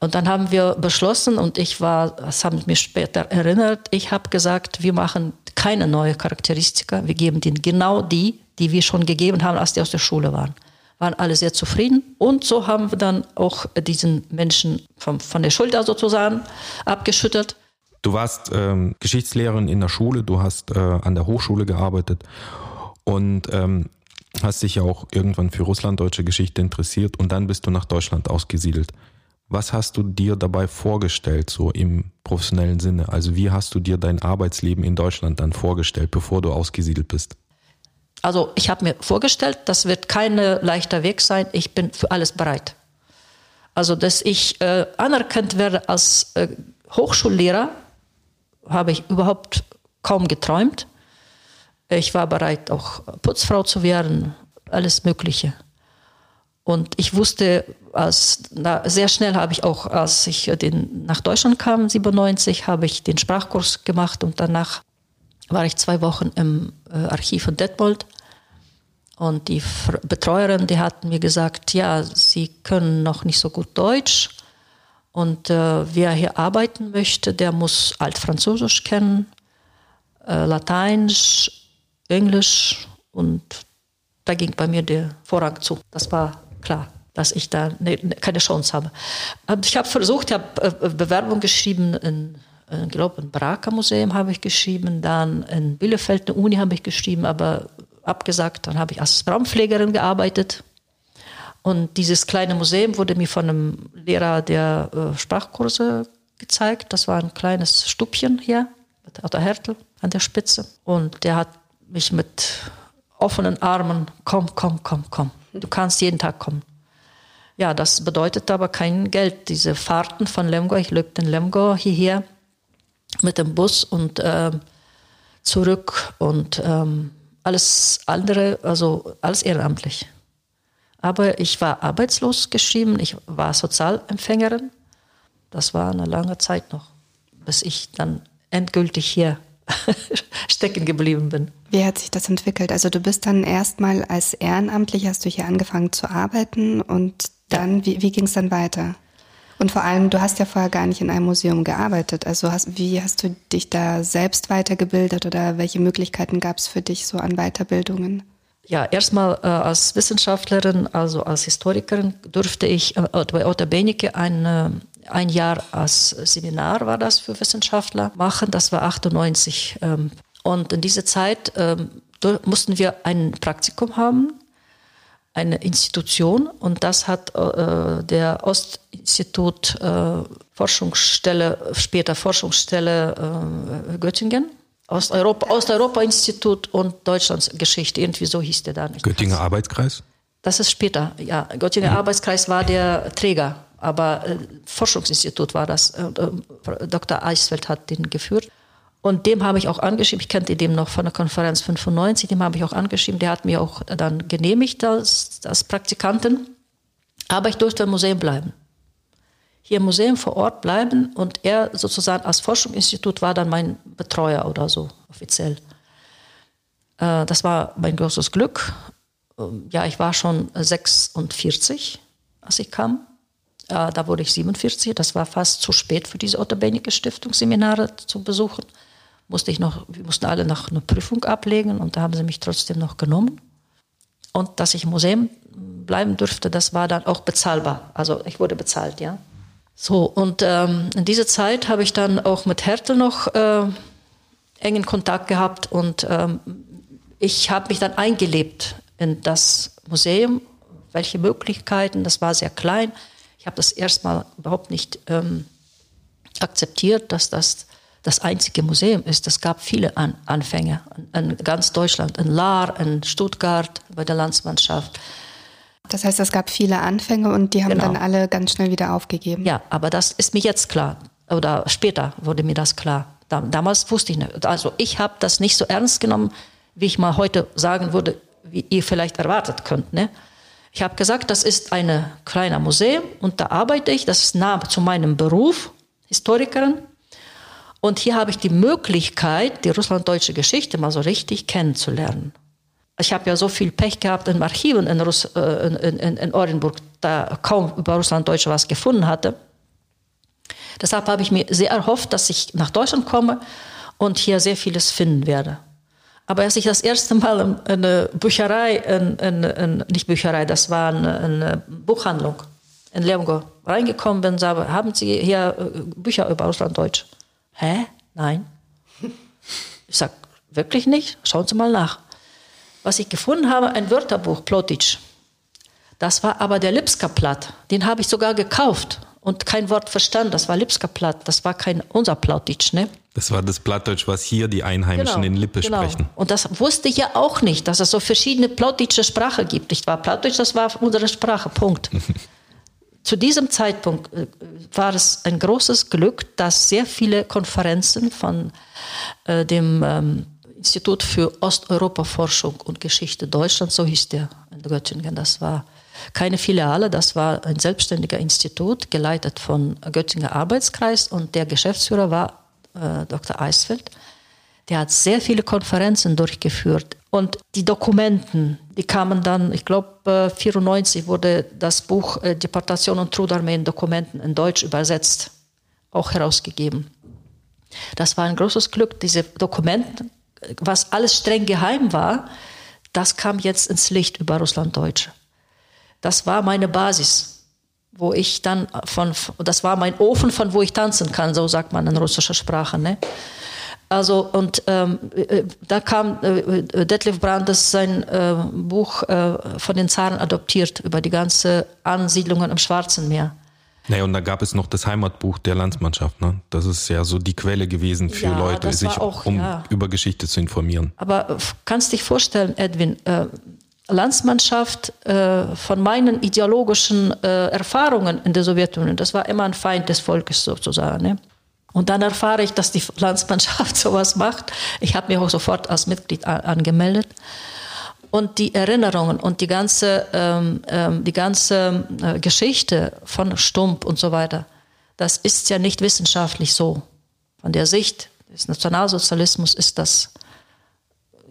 Und dann haben wir beschlossen, und ich war, das haben mich später erinnert, ich habe gesagt, wir machen keine neue Charakteristika, wir geben denen genau die, die wir schon gegeben haben, als die aus der Schule waren. Waren alle sehr zufrieden. Und so haben wir dann auch diesen Menschen vom, von der Schulter sozusagen abgeschüttelt. Du warst ähm, Geschichtslehrerin in der Schule, du hast äh, an der Hochschule gearbeitet und ähm, hast dich ja auch irgendwann für russlanddeutsche Geschichte interessiert und dann bist du nach Deutschland ausgesiedelt. Was hast du dir dabei vorgestellt, so im professionellen Sinne? Also wie hast du dir dein Arbeitsleben in Deutschland dann vorgestellt, bevor du ausgesiedelt bist? Also ich habe mir vorgestellt, das wird kein leichter Weg sein. Ich bin für alles bereit. Also dass ich äh, anerkannt werde als äh, Hochschullehrer, habe ich überhaupt kaum geträumt. Ich war bereit, auch Putzfrau zu werden, alles Mögliche. Und ich wusste, als, na, sehr schnell habe ich auch, als ich den, nach Deutschland kam, 97, habe ich den Sprachkurs gemacht und danach war ich zwei Wochen im äh, Archiv von Detmold. Und die Betreuerin, die hat mir gesagt, ja, Sie können noch nicht so gut Deutsch. Und äh, wer hier arbeiten möchte, der muss Altfranzösisch kennen, äh, Lateinisch, Englisch und da ging bei mir der Vorrang zu. Das war klar, dass ich da ne, ne, keine Chance habe. Ich habe versucht, ich habe äh, Bewerbung geschrieben in, äh, ich glaube, im Baraka Museum habe ich geschrieben, dann in Bielefeld, eine Uni habe ich geschrieben, aber abgesagt. Dann habe ich als Raumpflegerin gearbeitet. Und dieses kleine Museum wurde mir von einem Lehrer der äh, Sprachkurse gezeigt. Das war ein kleines Stubchen hier mit Otto Hertel an der Spitze. Und der hat mich mit offenen Armen, komm, komm, komm, komm. Du kannst jeden Tag kommen. Ja, das bedeutet aber kein Geld. Diese Fahrten von Lemgo, ich lebte in Lemgo hierher mit dem Bus und äh, zurück und ähm, alles andere, also alles ehrenamtlich. Aber ich war arbeitslos geschrieben, ich war Sozialempfängerin. Das war eine lange Zeit noch, bis ich dann endgültig hier stecken geblieben bin. Wie hat sich das entwickelt? Also du bist dann erstmal als ehrenamtlich, hast du hier angefangen zu arbeiten und dann, wie, wie ging es dann weiter? Und vor allem, du hast ja vorher gar nicht in einem Museum gearbeitet. Also hast, wie hast du dich da selbst weitergebildet oder welche Möglichkeiten gab es für dich so an Weiterbildungen? Ja, erstmal äh, als Wissenschaftlerin, also als Historikerin, durfte ich äh, bei Otto Benecke ein, äh, ein Jahr als Seminar war das für Wissenschaftler machen. Das war 98. Ähm, und in dieser Zeit ähm, mussten wir ein Praktikum haben eine Institution und das hat äh, der Ostinstitut äh, Forschungsstelle, später Forschungsstelle äh, Göttingen, Osteuropa, Osteuropa-Institut und Deutschlands Geschichte, irgendwie so hieß der dann. Göttinger Arbeitskreis? Das ist später, ja. Göttinger mhm. Arbeitskreis war der Träger, aber äh, Forschungsinstitut war das. Äh, Dr. Eisfeld hat den geführt. Und dem habe ich auch angeschrieben, ich kannte den noch von der Konferenz 95, dem habe ich auch angeschrieben, der hat mir auch dann genehmigt als, als Praktikanten. Aber ich durfte im Museum bleiben. Hier im Museum vor Ort bleiben und er sozusagen als Forschungsinstitut war dann mein Betreuer oder so offiziell. Äh, das war mein großes Glück. Ähm, ja, ich war schon 46, als ich kam. Äh, da wurde ich 47. Das war fast zu spät für diese Otto Benecke Stiftung Seminare zu besuchen musste ich noch, wir mussten alle noch eine Prüfung ablegen und da haben sie mich trotzdem noch genommen. Und dass ich im Museum bleiben durfte, das war dann auch bezahlbar. Also ich wurde bezahlt, ja. So, und ähm, in dieser Zeit habe ich dann auch mit Hertel noch äh, engen Kontakt gehabt und ähm, ich habe mich dann eingelebt in das Museum, welche Möglichkeiten, das war sehr klein. Ich habe das erstmal überhaupt nicht ähm, akzeptiert, dass das das einzige Museum ist. Es gab viele An Anfänge in ganz Deutschland, in Lahr, in Stuttgart, bei der Landsmannschaft. Das heißt, es gab viele Anfänge und die haben genau. dann alle ganz schnell wieder aufgegeben. Ja, aber das ist mir jetzt klar. Oder später wurde mir das klar. Damals wusste ich nicht. Also ich habe das nicht so ernst genommen, wie ich mal heute sagen würde, wie ihr vielleicht erwartet könnt. Ne? Ich habe gesagt, das ist ein kleiner Museum und da arbeite ich. Das ist nah zu meinem Beruf, Historikerin. Und hier habe ich die Möglichkeit, die russlanddeutsche Geschichte mal so richtig kennenzulernen. Ich habe ja so viel Pech gehabt in Archiven in, Russ, äh, in, in, in Orenburg, da kaum über Russlanddeutsche was gefunden hatte. Deshalb habe ich mir sehr erhofft, dass ich nach Deutschland komme und hier sehr vieles finden werde. Aber als ich das erste Mal in eine Bücherei, in, in, in, nicht Bücherei, das war eine, eine Buchhandlung in Lemgo reingekommen bin, sage, haben Sie hier äh, Bücher über Russlanddeutsch? Hä? Nein. Ich sage, wirklich nicht? Schauen Sie mal nach. Was ich gefunden habe, ein Wörterbuch, Plotitsch. Das war aber der Lipska-Platt. Den habe ich sogar gekauft und kein Wort verstanden. Das war Lipska-Platt. Das war kein unser Plattdeutsch, ne? Das war das Plattdeutsch, was hier die Einheimischen Genau, in Lippe genau. sprechen. Und das wusste ich ja auch nicht, dass es so verschiedene plattdeutsche Sprache gibt. Nicht wahr? Plattdeutsch, das war unsere Sprache. Punkt. Zu diesem Zeitpunkt äh, war es ein großes Glück, dass sehr viele Konferenzen von äh, dem ähm, Institut für Osteuropa-Forschung und Geschichte Deutschland, so hieß der in Göttingen, das war keine Filiale, das war ein selbstständiger Institut, geleitet von Göttinger Arbeitskreis und der Geschäftsführer war äh, Dr. Eisfeld. Der hat sehr viele Konferenzen durchgeführt. Und die Dokumenten, die kamen dann, ich glaube, 94 wurde das Buch äh, Deportation und Trudarmee in Dokumenten in Deutsch übersetzt, auch herausgegeben. Das war ein großes Glück. Diese Dokumente, was alles streng geheim war, das kam jetzt ins Licht über Russlanddeutsche. Das war meine Basis, wo ich dann von, das war mein Ofen, von wo ich tanzen kann, so sagt man in russischer Sprache. Ne? Also und ähm, äh, da kam äh, Detlef Brandes sein äh, Buch äh, von den Zaren adoptiert über die ganze Ansiedlungen im Schwarzen Meer. Naja, und da gab es noch das Heimatbuch der Landsmannschaft. Ne? Das ist ja so die Quelle gewesen für Ja, Leute, sich auch, um ja. über Geschichte zu informieren. Aber kannst dich vorstellen, Edwin, äh, Landsmannschaft äh, von meinen ideologischen äh, Erfahrungen in der Sowjetunion, das war immer ein Feind des Volkes sozusagen. Ne? Und dann erfahre ich, dass die Landsmannschaft sowas macht. Ich habe mich auch sofort als Mitglied angemeldet. Und die Erinnerungen und die ganze, ähm, ähm, die ganze äh, Geschichte von Stump und so weiter, das ist ja nicht wissenschaftlich so. Von der Sicht des Nationalsozialismus ist das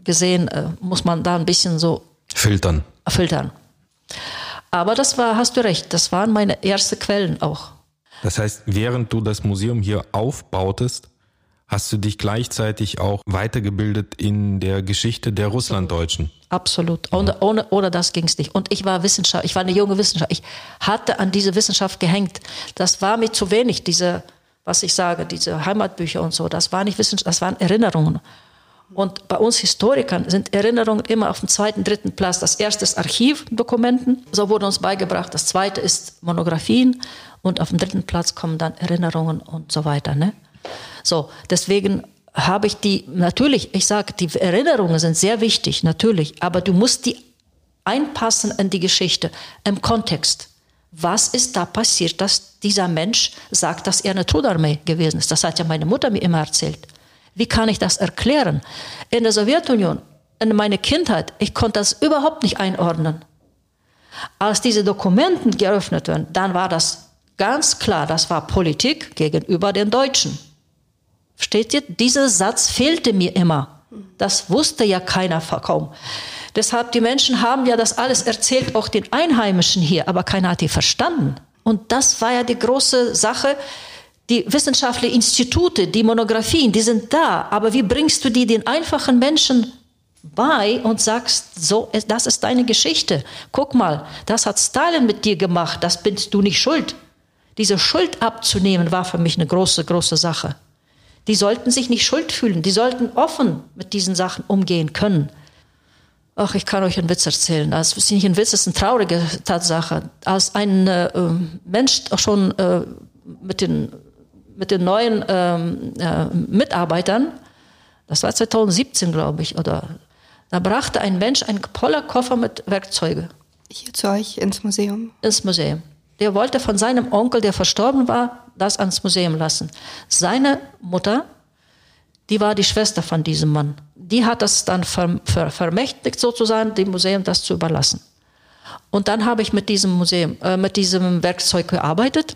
gesehen, äh, muss man da ein bisschen so Filtern. filtern. Aber das war, hast du recht, das waren meine ersten Quellen auch. Das heißt, während du das Museum hier aufbautest, hast du dich gleichzeitig auch weitergebildet in der Geschichte der Russlanddeutschen. Absolut. Ohne, ohne, ohne das ging es nicht. Und ich war Wissenschaft, ich war eine junge Wissenschaft. Ich hatte an diese Wissenschaft gehängt. Das war mir zu wenig, diese, was ich sage, diese Heimatbücher und so. Das war nicht Wissenschaft, das waren Erinnerungen. Und bei uns Historikern sind Erinnerungen immer auf dem zweiten, dritten Platz. Das erste ist Archivdokumenten, so wurde uns beigebracht. Das zweite ist Monographien und auf dem dritten Platz kommen dann Erinnerungen und so weiter. Ne? So, deswegen habe ich die, natürlich, ich sage, die Erinnerungen sind sehr wichtig, natürlich, aber du musst die einpassen in die Geschichte, im Kontext. Was ist da passiert, dass dieser Mensch sagt, dass er eine Trudarmee gewesen ist? Das hat ja meine Mutter mir immer erzählt. Wie kann ich das erklären? In der Sowjetunion, in meiner Kindheit, ich konnte das überhaupt nicht einordnen. Als diese Dokumenten geöffnet werden, dann war das ganz klar, das war Politik gegenüber den Deutschen. Versteht ihr? Dieser Satz fehlte mir immer. Das wusste ja keiner kaum. Deshalb, die Menschen haben ja das alles erzählt, auch den Einheimischen hier, aber keiner hat die verstanden. Und das war ja die große Sache. Die wissenschaftlichen Institute, die Monographien, die sind da, aber wie bringst du die den einfachen Menschen bei und sagst, so, das ist deine Geschichte. Guck mal, das hat Stalin mit dir gemacht, das bist du nicht schuld. Diese Schuld abzunehmen war für mich eine große, große Sache. Die sollten sich nicht schuld fühlen, die sollten offen mit diesen Sachen umgehen können. Ach, ich kann euch einen Witz erzählen. Das ist nicht ein Witz, das ist eine traurige Tatsache. Als ein äh, Mensch auch schon äh, mit, den, mit den neuen ähm, äh, Mitarbeitern, das war 2017, glaube ich, oder da brachte ein Mensch einen voller Koffer mit Werkzeuge Hier zu euch ins Museum. ins Museum. Der wollte von seinem Onkel, der verstorben war, das ans Museum lassen. Seine Mutter, die war die Schwester von diesem Mann. Die hat das dann ver, ver, vermächtigt, sozusagen, dem Museum das zu überlassen. Und dann habe ich mit diesem Museum, äh, mit diesem Werkzeug gearbeitet.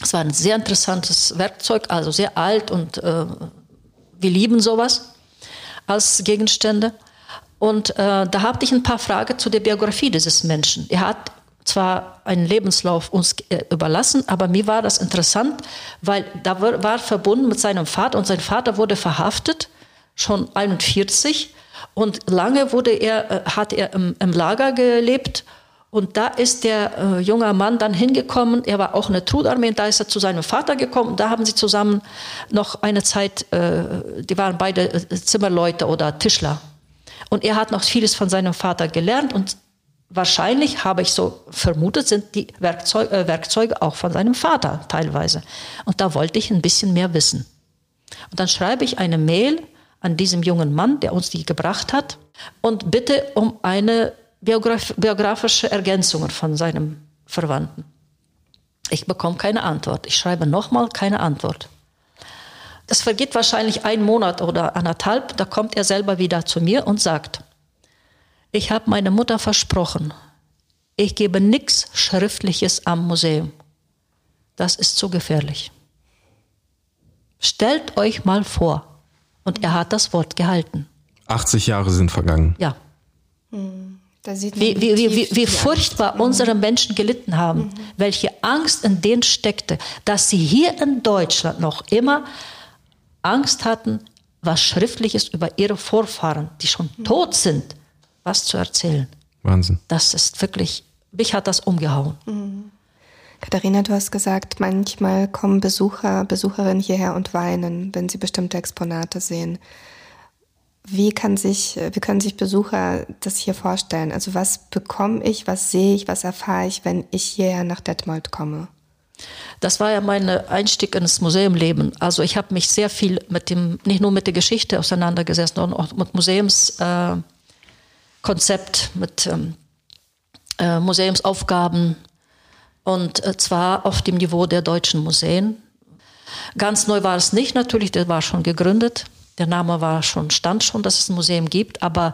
Es war ein sehr interessantes Werkzeug, also sehr alt und äh, wir lieben sowas als Gegenstände. Und äh, da habe ich ein paar Fragen zu der Biografie dieses Menschen. Er hat zwar einen Lebenslauf uns äh, überlassen, aber mir war das interessant, weil da war, war verbunden mit seinem Vater und sein Vater wurde verhaftet, schon 41 und lange wurde er, äh, hat er im, im Lager gelebt und da ist der äh, junge Mann dann hingekommen. Er war auch in der Trudarmee. Da ist er zu seinem Vater gekommen. Da haben sie zusammen noch eine Zeit, äh, die waren beide äh, Zimmerleute oder Tischler. Und er hat noch vieles von seinem Vater gelernt. Und wahrscheinlich, habe ich so vermutet, sind die Werkzeug, äh, Werkzeuge auch von seinem Vater teilweise. Und da wollte ich ein bisschen mehr wissen. Und dann schreibe ich eine Mail an diesem jungen Mann, der uns die gebracht hat, und bitte um eine Biograf biografische Ergänzungen von seinem Verwandten. Ich bekomme keine Antwort. Ich schreibe nochmal keine Antwort. Das vergeht wahrscheinlich ein Monat oder anderthalb. Da kommt er selber wieder zu mir und sagt, ich habe meiner Mutter versprochen, ich gebe nichts Schriftliches am Museum. Das ist zu gefährlich. Stellt euch mal vor. Und er hat das Wort gehalten. 80 Jahre sind vergangen. Ja. Hm. Wie, wie, wie, wie, wie furchtbar mhm. unsere Menschen gelitten haben, mhm. welche Angst in denen steckte, dass sie hier in Deutschland noch immer Angst hatten, was Schriftliches über ihre Vorfahren, die schon mhm. tot sind, was zu erzählen. Wahnsinn. Das ist wirklich, mich hat das umgehauen. Mhm. Katharina, du hast gesagt, manchmal kommen Besucher, Besucherinnen hierher und weinen, wenn sie bestimmte Exponate sehen. Wie, kann sich, wie können sich Besucher das hier vorstellen? Also was bekomme ich, was sehe ich, was erfahre ich, wenn ich hierher nach Detmold komme? Das war ja mein Einstieg ins Museumleben. Also ich habe mich sehr viel mit dem, nicht nur mit der Geschichte auseinandergesetzt, sondern auch mit Museumskonzept, äh, mit ähm, äh, Museumsaufgaben und äh, zwar auf dem Niveau der deutschen Museen. Ganz neu war es nicht natürlich, der war schon gegründet. Der Name war schon, stand schon, dass es ein Museum gibt, aber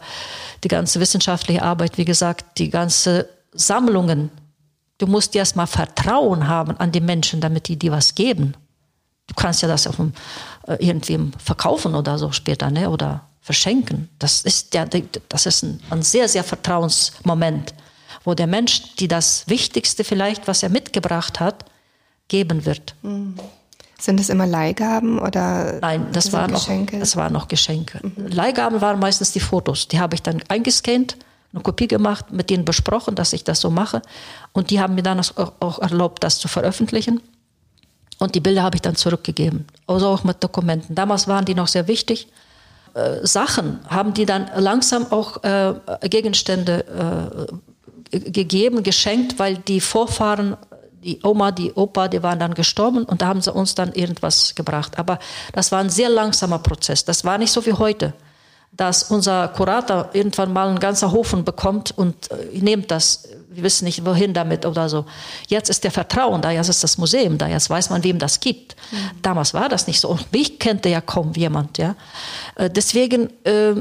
die ganze wissenschaftliche Arbeit, wie gesagt, die ganze Sammlungen, du musst erst mal Vertrauen haben an die Menschen, damit die dir was geben. Du kannst ja das auf dem, äh, irgendwie verkaufen oder so später, ne? oder verschenken. Das ist, ja, das ist ein, ein sehr, sehr Vertrauensmoment, wo der Mensch, die das Wichtigste vielleicht, was er mitgebracht hat, geben wird. Mhm. Sind es immer Leihgaben oder? Nein, das, war noch, das waren noch Geschenke. Mhm. Leihgaben waren meistens die Fotos. Die habe ich dann eingescannt, eine Kopie gemacht, mit denen besprochen, dass ich das so mache. Und die haben mir dann auch erlaubt, das zu veröffentlichen. Und die Bilder habe ich dann zurückgegeben. Also auch mit Dokumenten. Damals waren die noch sehr wichtig. Äh, Sachen haben die dann langsam auch äh, Gegenstände äh, gegeben, geschenkt, weil die Vorfahren die Oma, die Opa, die waren dann gestorben und da haben sie uns dann irgendwas gebracht. Aber das war ein sehr langsamer Prozess. Das war nicht so wie heute, dass unser Kurator irgendwann mal einen ganzen Hofen bekommt und äh, nehmt das, wir wissen nicht wohin damit oder so. Jetzt ist der Vertrauen da, jetzt ist das Museum da, jetzt weiß man, wem das gibt. Mhm. Damals war das nicht so. Und mich kennt ja kaum jemand. Ja? Äh, deswegen, äh,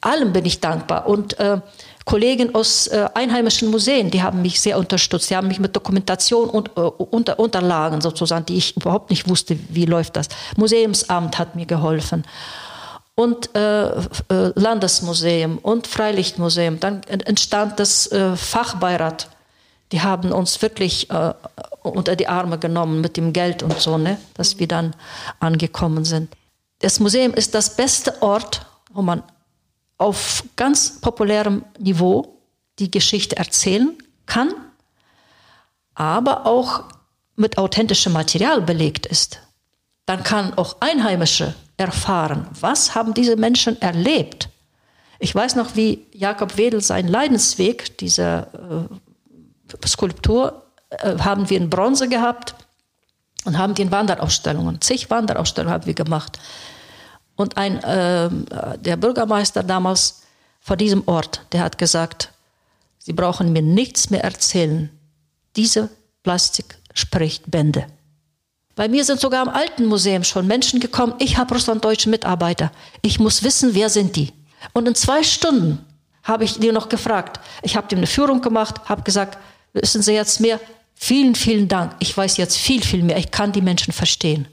allem bin ich dankbar. Und äh, Kollegen aus äh, einheimischen Museen, die haben mich sehr unterstützt. Die haben mich mit Dokumentation und äh, unter, Unterlagen sozusagen, die ich überhaupt nicht wusste, wie läuft das. Museumsamt hat mir geholfen und äh, äh Landesmuseum und Freilichtmuseum. Dann entstand das äh, Fachbeirat. Die haben uns wirklich äh, unter die Arme genommen mit dem Geld und so, ne, dass wir dann angekommen sind. Das Museum ist das beste Ort, wo man auf ganz populärem Niveau die Geschichte erzählen kann, aber auch mit authentischem Material belegt ist. Dann kann auch Einheimische erfahren, was haben diese Menschen erlebt. Ich weiß noch, wie Jakob Wedel seinen Leidensweg, diese äh, Skulptur, äh, haben wir in Bronze gehabt und haben die in Wanderausstellungen, zig Wanderausstellungen haben wir gemacht. Und ein, äh, der Bürgermeister damals vor diesem Ort, der hat gesagt, Sie brauchen mir nichts mehr erzählen. Diese Plastik spricht Bände. Bei mir sind sogar im alten Museum schon Menschen gekommen, ich habe russlanddeutsche Mitarbeiter. Ich muss wissen, wer sind die? Und in zwei Stunden habe ich die noch gefragt. Ich habe dem eine Führung gemacht, habe gesagt, wissen Sie jetzt mehr? Vielen, vielen Dank. Ich weiß jetzt viel, viel mehr. Ich kann die Menschen verstehen.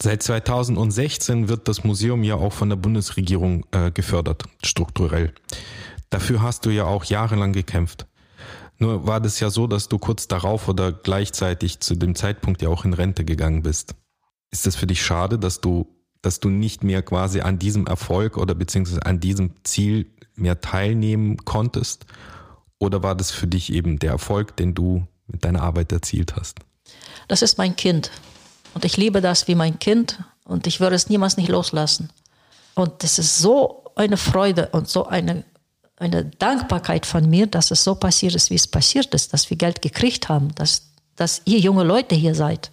Seit 2016 wird das Museum ja auch von der Bundesregierung äh, gefördert, strukturell. Dafür hast du ja auch jahrelang gekämpft. Nur war das ja so, dass du kurz darauf oder gleichzeitig zu dem Zeitpunkt ja auch in Rente gegangen bist. Ist das für dich schade, dass du, dass du nicht mehr quasi an diesem Erfolg oder beziehungsweise an diesem Ziel mehr teilnehmen konntest? Oder war das für dich eben der Erfolg, den du mit deiner Arbeit erzielt hast? Das ist mein Kind. Und ich liebe das wie mein Kind und ich würde es niemals nicht loslassen. Und das ist so eine Freude und so eine, eine Dankbarkeit von mir, dass es so passiert ist, wie es passiert ist, dass wir Geld gekriegt haben, dass, dass ihr junge Leute hier seid,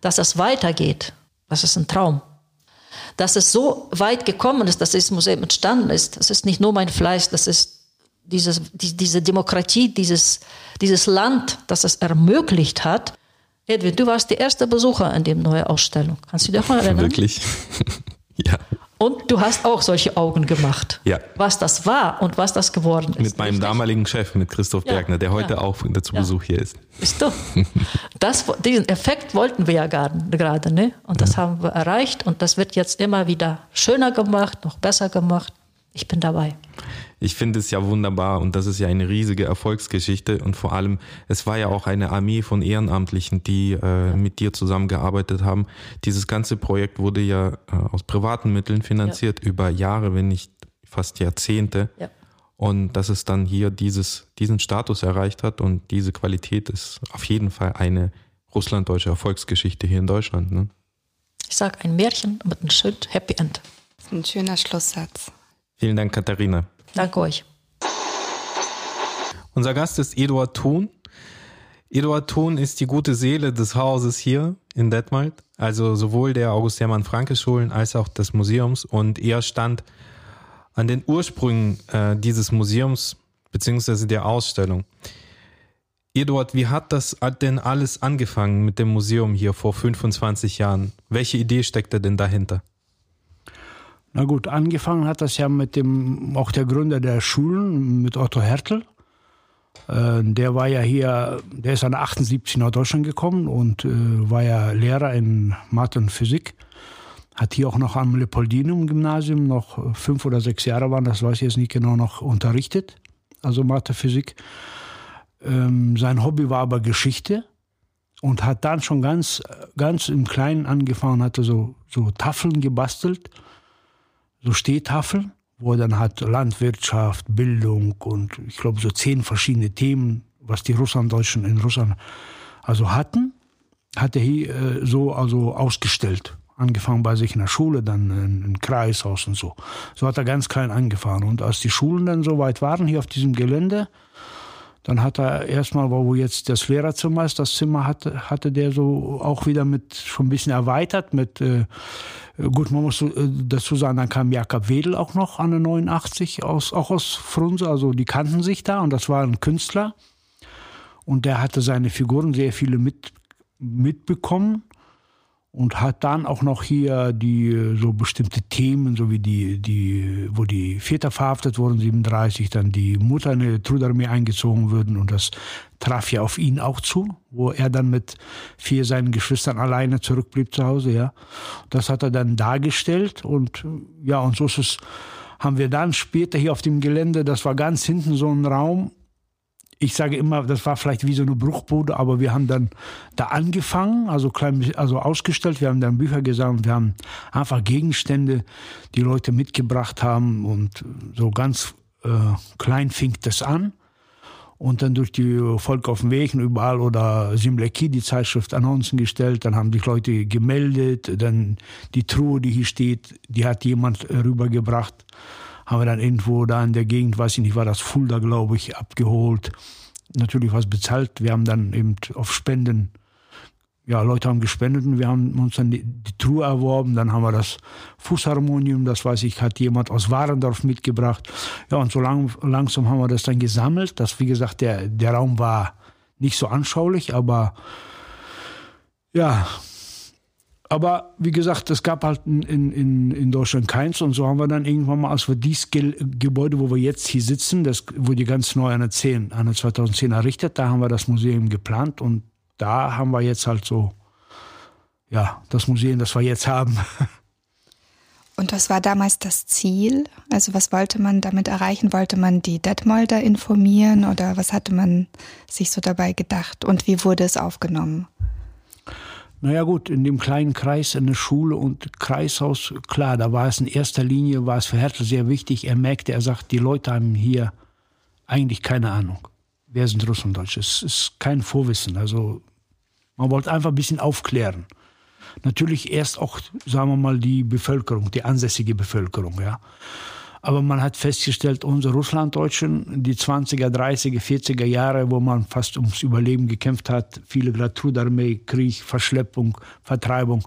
dass es weitergeht. Das ist ein Traum. Dass es so weit gekommen ist, dass dieses Museum entstanden ist, das ist nicht nur mein Fleiß, das ist dieses, die, diese Demokratie, dieses, dieses Land, das es ermöglicht hat, Edwin, du warst der erste Besucher an dem neuen Ausstellung. Kannst du dich noch erinnern? Wirklich? ja. Und du hast auch solche Augen gemacht. Ja. Was das war und was das geworden ist. Mit meinem richtig? damaligen Chef, mit Christoph Ja, Bergner, der heute ja. auch zu Ja. Besuch hier ist. Bist du? Das, diesen Effekt wollten wir ja gerade, ne? Und das haben wir erreicht und das wird jetzt immer wieder schöner gemacht, noch besser gemacht. Ich bin dabei. Ich finde es ja wunderbar und das ist ja eine riesige Erfolgsgeschichte und vor allem, es war ja auch eine Armee von Ehrenamtlichen, die äh, mit dir zusammengearbeitet haben. Dieses ganze Projekt wurde ja äh, aus privaten Mitteln finanziert über Jahre, wenn nicht fast Jahrzehnte. Ja. Und dass es dann hier dieses, diesen Status erreicht hat und diese Qualität ist auf jeden Fall eine russlanddeutsche Erfolgsgeschichte hier in Deutschland. Ne? Ich sage ein Märchen mit einem schönen Happy End. Das ist ein schöner Schlusssatz. Vielen Dank, Katharina. Danke euch. Unser Gast ist Eduard Thun. Eduard Thun ist die gute Seele des Hauses hier in Detmold, also sowohl der August Hermann Franke Schulen als auch des Museums und er stand an den Ursprüngen äh, dieses Museums beziehungsweise der Ausstellung. Eduard, wie hat das denn alles angefangen mit dem Museum hier vor 25 Jahren? Welche Idee steckte denn dahinter? Na gut, angefangen hat das ja mit dem, auch der Gründer der Schulen, mit Otto Hertel. Äh, der war ja hier, der ist dann 78 nach Deutschland gekommen und äh, war ja Lehrer in Mathe und Physik. Hat hier auch noch am Leopoldinum-Gymnasium noch fünf oder sechs Jahre waren, das weiß ich jetzt nicht genau, noch unterrichtet. Also Mathe, Physik. Ähm, sein Hobby war aber Geschichte und hat dann schon ganz, ganz im Kleinen angefangen, hatte so, so Tafeln gebastelt so Stehtafeln, wo er dann hat Landwirtschaft, Bildung und ich glaube so zehn verschiedene Themen, was die Russlanddeutschen in Russland also hatten, hat er hier äh, so also ausgestellt. Angefangen bei sich in der Schule, dann im Kreishaus und so. So hat er ganz klein angefangen. Und als die Schulen dann so weit waren hier auf diesem Gelände, dann hat er erstmal, wo jetzt das Lehrerzimmer ist, das Zimmer hatte, hatte der so auch wieder mit schon ein bisschen erweitert mit, äh, gut, man muss äh, dazu sagen, dann kam Jakob Wedel auch noch an der 89, aus, auch aus Frunze, also die kannten sich da und das war ein Künstler. Und der hatte seine Figuren sehr viele mit, mitbekommen und hat dann auch noch hier die so bestimmte Themen, so wie die, die, wo die Väter verhaftet wurden, 37, dann die Mutter in die Trudarmee eingezogen würden und das traf ja auf ihn auch zu, wo er dann mit vier seinen Geschwistern alleine zurückblieb zu Hause, ja. Das hat er dann dargestellt und ja, und so ist es, haben wir dann später hier auf dem Gelände, das war ganz hinten so ein Raum, ich sage immer, das war vielleicht wie so eine Bruchbude, aber wir haben dann da angefangen, also klein, also ausgestellt, wir haben dann Bücher gesammelt, wir haben einfach Gegenstände, die Leute mitgebracht haben und so ganz äh, klein fing das an. Und dann durch die Volk auf dem Weg überall oder Simleki, die Zeitschrift, Annoncen gestellt. Dann haben sich Leute gemeldet. Dann die Truhe, die hier steht, die hat jemand rübergebracht. Haben wir dann irgendwo da in der Gegend, weiß ich nicht, war das Fulda, glaube ich, abgeholt. Natürlich was bezahlt. Wir haben dann eben auf Spenden, ja, Leute haben gespendet und wir haben uns dann die, die Truhe erworben. Dann haben wir das Fußharmonium, das weiß ich, hat jemand aus Warendorf mitgebracht. Ja, und so lang, langsam haben wir das dann gesammelt. Das, wie gesagt, der, der Raum war nicht so anschaulich, aber ja, aber wie gesagt, es gab halt in, in, in Deutschland keins und so haben wir dann irgendwann mal, als wir dieses Ge Gebäude, wo wir jetzt hier sitzen, das wurde ganz neu an der 10, an der 2010 errichtet, da haben wir das Museum geplant und da haben wir jetzt halt so, ja, das Museum, das wir jetzt haben. Und was war damals das Ziel? Also was wollte man damit erreichen? Wollte man die Detmolder informieren oder was hatte man sich so dabei gedacht? Und wie wurde es aufgenommen? Naja gut, in dem kleinen Kreis, in der Schule und Kreishaus, klar, da war es in erster Linie, war es für Hertel sehr wichtig. Er merkte, er sagt, die Leute haben hier eigentlich keine Ahnung. Wer sind Russlanddeutsche? Es ist kein Vorwissen. Also man wollte einfach ein bisschen aufklären. Natürlich erst auch, sagen wir mal, die Bevölkerung, die ansässige Bevölkerung, ja. Aber man hat festgestellt, unsere Russlanddeutschen, die 20er, 30er, 40er Jahre, wo man fast ums Überleben gekämpft hat, viele gerade Krieg, Verschleppung, Vertreibung,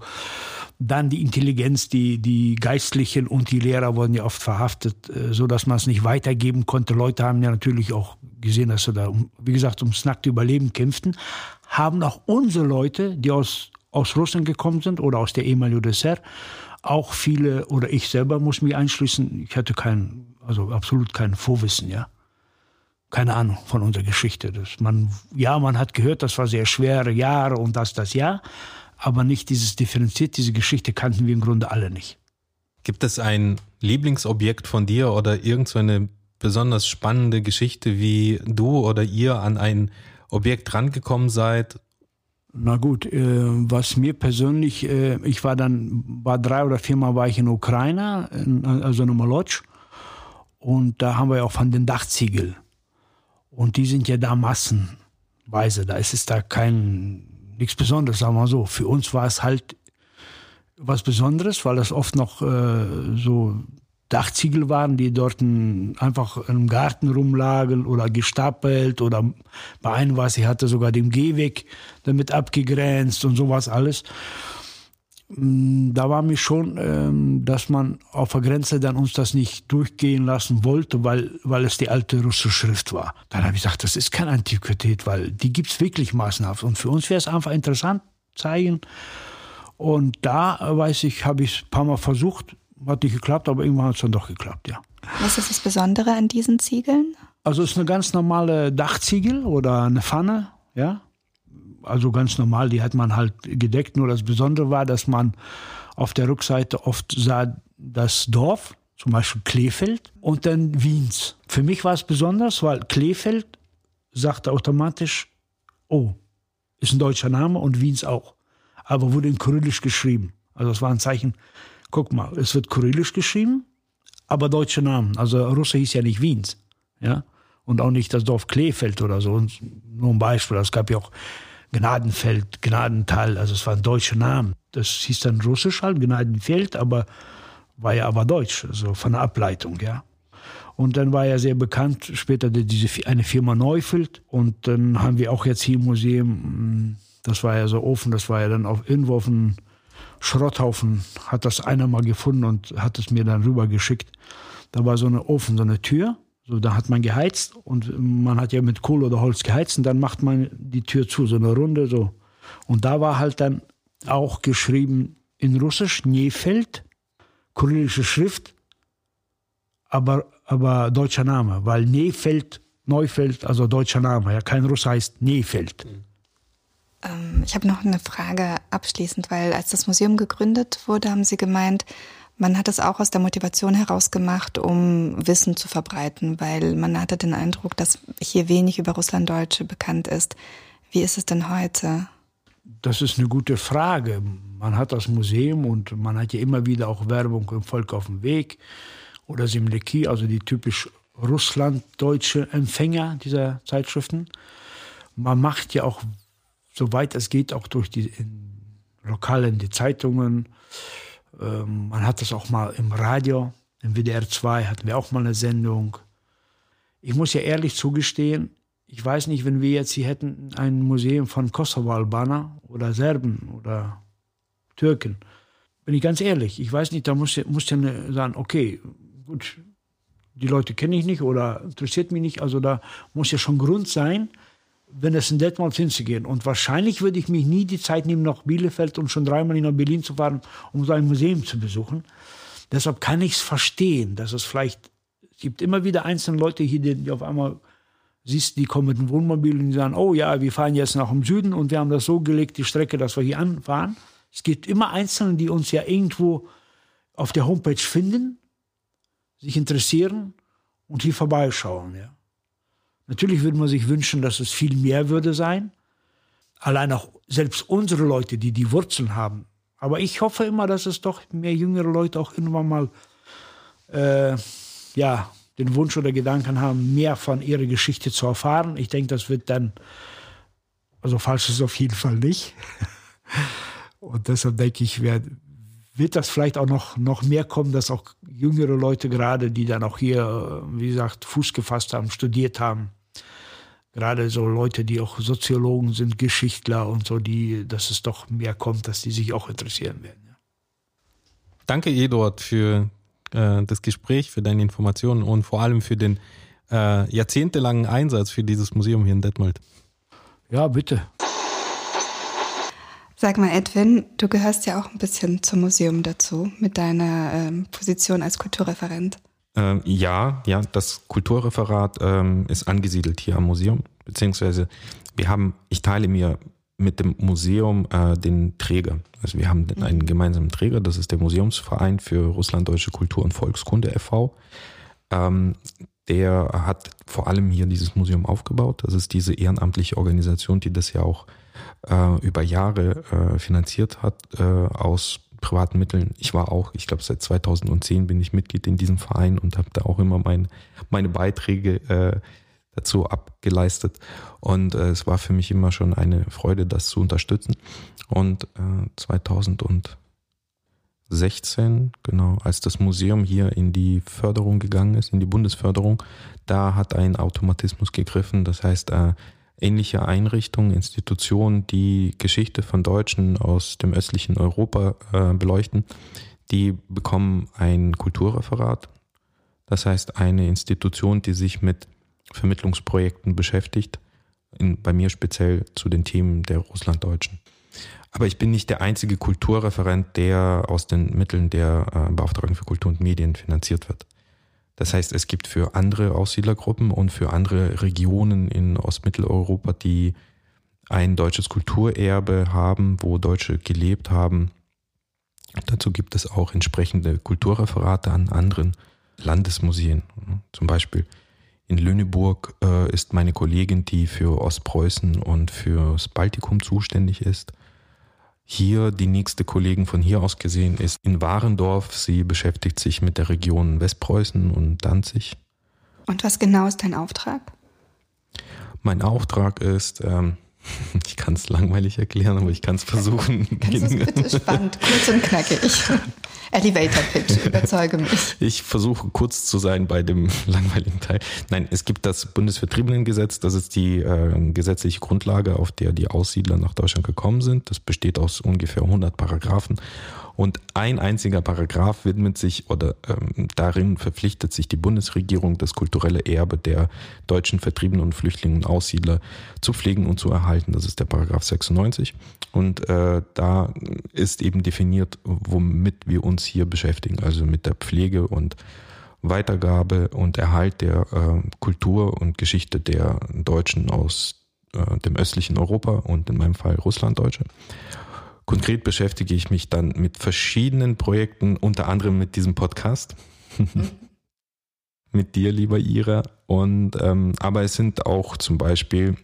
dann die Intelligenz, die, die Geistlichen und die Lehrer wurden ja oft verhaftet, äh, so dass man es nicht weitergeben konnte. Leute haben ja natürlich auch gesehen, dass sie da, wie gesagt, ums nackte Überleben kämpften. Haben auch unsere Leute, die aus aus Russland gekommen sind oder aus der ehemaligen UdSSR. Auch viele, oder ich selber muss mich einschließen, ich hatte kein, also absolut kein Vorwissen, ja. Keine Ahnung von unserer Geschichte. Das man, ja, man hat gehört, das war sehr schwere Jahre und das, das, ja. Aber nicht dieses differenziert, diese Geschichte kannten wir im Grunde alle nicht. Gibt es ein Lieblingsobjekt von dir oder irgendeine so besonders spannende Geschichte, wie du oder ihr an ein Objekt rangekommen seid na gut, äh, was mir persönlich, äh, ich war dann, war drei oder viermal war ich in Ukraine, in, also in Molotsch. Und da haben wir ja auch von den Dachziegel. Und die sind ja da massenweise. Da ist es da kein, nichts Besonderes, sagen wir so. Für uns war es halt was Besonderes, weil das oft noch äh, so Dachziegel waren, die dort einfach im Garten rumlagen oder gestapelt oder bei einem war sie hatte sogar den Gehweg damit abgegrenzt und sowas alles. Mm, da war mir schon, ähm, dass man auf der Grenze dann uns das nicht durchgehen lassen wollte, weil, weil es die alte russische Schrift war. Dann habe ich gesagt, das ist keine Antiquität, weil die gibt es wirklich massenhaft. Und für uns wäre es einfach interessant, zeigen. Und da, weiß ich, habe ich es ein paar Mal versucht, hat nicht geklappt, aber irgendwann hat es dann doch geklappt, ja. Was ist das Besondere an diesen Ziegeln? Also es ist eine ganz normale Dachziegel oder eine Pfanne, ja. Also ganz normal, die hat man halt gedeckt. Nur das Besondere war, dass man auf der Rückseite oft sah das Dorf, zum Beispiel Kleefeld und dann Wiens. Für mich war es besonders, weil Kleefeld sagte automatisch, oh, ist ein deutscher Name und Wiens auch. Aber wurde in Kyrillisch geschrieben. Also es war ein Zeichen, guck mal, es wird Kyrillisch geschrieben, aber deutsche Namen. Also Russe hieß ja nicht Wiens, ja, und auch nicht das Dorf Kleefeld oder so. Und nur ein Beispiel, es gab ja auch Gnadenfeld, Gnadental, also es waren deutsche Namen. Das hieß dann Russisch halt, Gnadenfeld, aber war ja aber Deutsch, also von der Ableitung, ja. Und dann war ja sehr bekannt später diese eine Firma Neufeld und dann haben wir auch jetzt hier im Museum, das war ja so offen, das war ja dann auf irgendwo auf dem Schrotthaufen hat das einer mal gefunden und hat es mir dann rübergeschickt. Da war so eine Ofen, so eine Tür. So, da hat man geheizt und man hat ja mit Kohle oder Holz geheizt und dann macht man die Tür zu, so eine Runde so. Und da war halt dann auch geschrieben in Russisch Niefeld, kyrillische Schrift, aber, aber deutscher Name, weil Neefeld, Neufeld, also deutscher Name, ja, kein Russ heißt Neefeld. Mhm. Ähm, ich habe noch eine Frage abschließend, weil als das Museum gegründet wurde, haben Sie gemeint, man hat es auch aus der Motivation heraus gemacht, um Wissen zu verbreiten, weil man hatte den Eindruck, dass hier wenig über Russlanddeutsche bekannt ist. Wie ist es denn heute? Das ist eine gute Frage. Man hat das Museum und man hat ja immer wieder auch Werbung im Volk auf dem Weg oder Simleki, also die typisch russlanddeutsche Empfänger dieser Zeitschriften. Man macht ja auch soweit es geht, auch durch die Lokalen, die Zeitungen. Ähm, man hat das auch mal im Radio, im WDR 2 hatten wir auch mal eine Sendung. Ich muss ja ehrlich zugestehen, ich weiß nicht, wenn wir jetzt hier hätten ein Museum von Kosovo-Albaner oder Serben oder Türken. Bin ich ganz ehrlich, ich weiß nicht, da muss ja, muss ja sagen, okay, gut, die Leute kenne ich nicht oder interessiert mich nicht. Also da muss ja schon Grund sein, wenn es in Detmold hinzugehen. Und wahrscheinlich würde ich mich nie die Zeit nehmen, nach Bielefeld und schon dreimal nach Berlin zu fahren, um so ein Museum zu besuchen. Deshalb kann ich es verstehen, dass es vielleicht, es gibt immer wieder einzelne Leute hier, die auf einmal siehst, die kommen mit dem Wohnmobil und die sagen, oh ja, wir fahren jetzt nach dem Süden und wir haben das so gelegt, die Strecke, dass wir hier anfahren. Es gibt immer Einzelne, die uns ja irgendwo auf der Homepage finden, sich interessieren und hier vorbeischauen. Ja. Natürlich würde man sich wünschen, dass es viel mehr würde sein. Allein auch selbst unsere Leute, die die Wurzeln haben. Aber ich hoffe immer, dass es doch mehr jüngere Leute auch irgendwann mal äh, ja, den Wunsch oder Gedanken haben, mehr von ihrer Geschichte zu erfahren. Ich denke, das wird dann, also falsch ist es auf jeden Fall nicht. Und deshalb denke ich, wird, wird das vielleicht auch noch, noch mehr kommen, dass auch jüngere Leute gerade, die dann auch hier, wie gesagt, Fuß gefasst haben, studiert haben, gerade so Leute, die auch Soziologen sind, Geschichtler und so, die, dass es doch mehr kommt, dass die sich auch interessieren werden. Ja. Danke, Eduard, für äh, das Gespräch, für deine Informationen und vor allem für den äh, jahrzehntelangen Einsatz für dieses Museum hier in Detmold. Ja, bitte. Sag mal, Edwin, du gehörst ja auch ein bisschen zum Museum dazu mit deiner ähm, Position als Kulturreferent. Ähm, ja, ja, das Kulturreferat ähm, ist angesiedelt hier am Museum, beziehungsweise wir haben, ich teile mir mit dem Museum äh, den Träger. Also wir haben mhm. einen gemeinsamen Träger, das ist der Museumsverein für Russlanddeutsche Kultur und Volkskunde e.V. Ähm, der hat vor allem hier dieses Museum aufgebaut. Das ist diese ehrenamtliche Organisation, die das ja auch äh, über Jahre äh, finanziert hat äh, aus privaten Mitteln. Ich war auch, ich glaube seit 2010 bin ich Mitglied in diesem Verein und habe da auch immer mein, meine Beiträge äh, dazu abgeleistet. Und äh, es war für mich immer schon eine Freude, das zu unterstützen. Und äh, 2016, genau, als das Museum hier in die Förderung gegangen ist, in die Bundesförderung, da hat ein Automatismus gegriffen. Das heißt, äh, ähnliche Einrichtungen, Institutionen, die Geschichte von Deutschen aus dem östlichen Europa äh, beleuchten, die bekommen ein Kulturreferat. Das heißt, eine Institution, die sich mit Vermittlungsprojekten beschäftigt, in, bei mir speziell zu den Themen der Russlanddeutschen. Aber ich bin nicht der einzige Kulturreferent, der aus den Mitteln der äh, Beauftragten für Kultur und Medien finanziert wird. Das heißt, es gibt für andere Aussiedlergruppen und für andere Regionen in Ostmitteleuropa, die ein deutsches Kulturerbe haben, wo Deutsche gelebt haben. Dazu gibt es auch entsprechende Kulturreferate an anderen Landesmuseen. Zum Beispiel in Lüneburg äh, ist meine Kollegin, die für Ostpreußen und fürs Baltikum zuständig ist. Hier die nächste Kollegin von hier aus gesehen ist in Warendorf. Sie beschäftigt sich mit der Region Westpreußen und Danzig. Und was genau ist dein Auftrag? Mein Auftrag ist, ähm, ich kann es langweilig erklären, aber ich kann es versuchen. Kannst du bitte spannend, kurz und knackig. Elevator Pitch, überzeuge mich. Ich versuche kurz zu sein bei dem langweiligen Teil. Nein, es gibt das Bundesvertriebenengesetz, das ist die äh, gesetzliche Grundlage, auf der die Aussiedler nach Deutschland gekommen sind. Das besteht aus ungefähr 100 Paragraphen und ein einziger Paragraph widmet sich oder ähm, darin verpflichtet sich die Bundesregierung, das kulturelle Erbe der deutschen Vertriebenen und Flüchtlinge und Aussiedler zu pflegen und zu erhalten. Das ist der Paragraph 96. Und äh, da ist eben definiert, womit wir uns hier beschäftigen, also mit der Pflege und Weitergabe und Erhalt der äh, Kultur und Geschichte der Deutschen aus äh, dem östlichen Europa und in meinem Fall Russlanddeutsche. Konkret beschäftige ich mich dann mit verschiedenen Projekten, unter anderem mit diesem Podcast. mit dir, lieber Ira. Und ähm, aber es sind auch zum Beispiel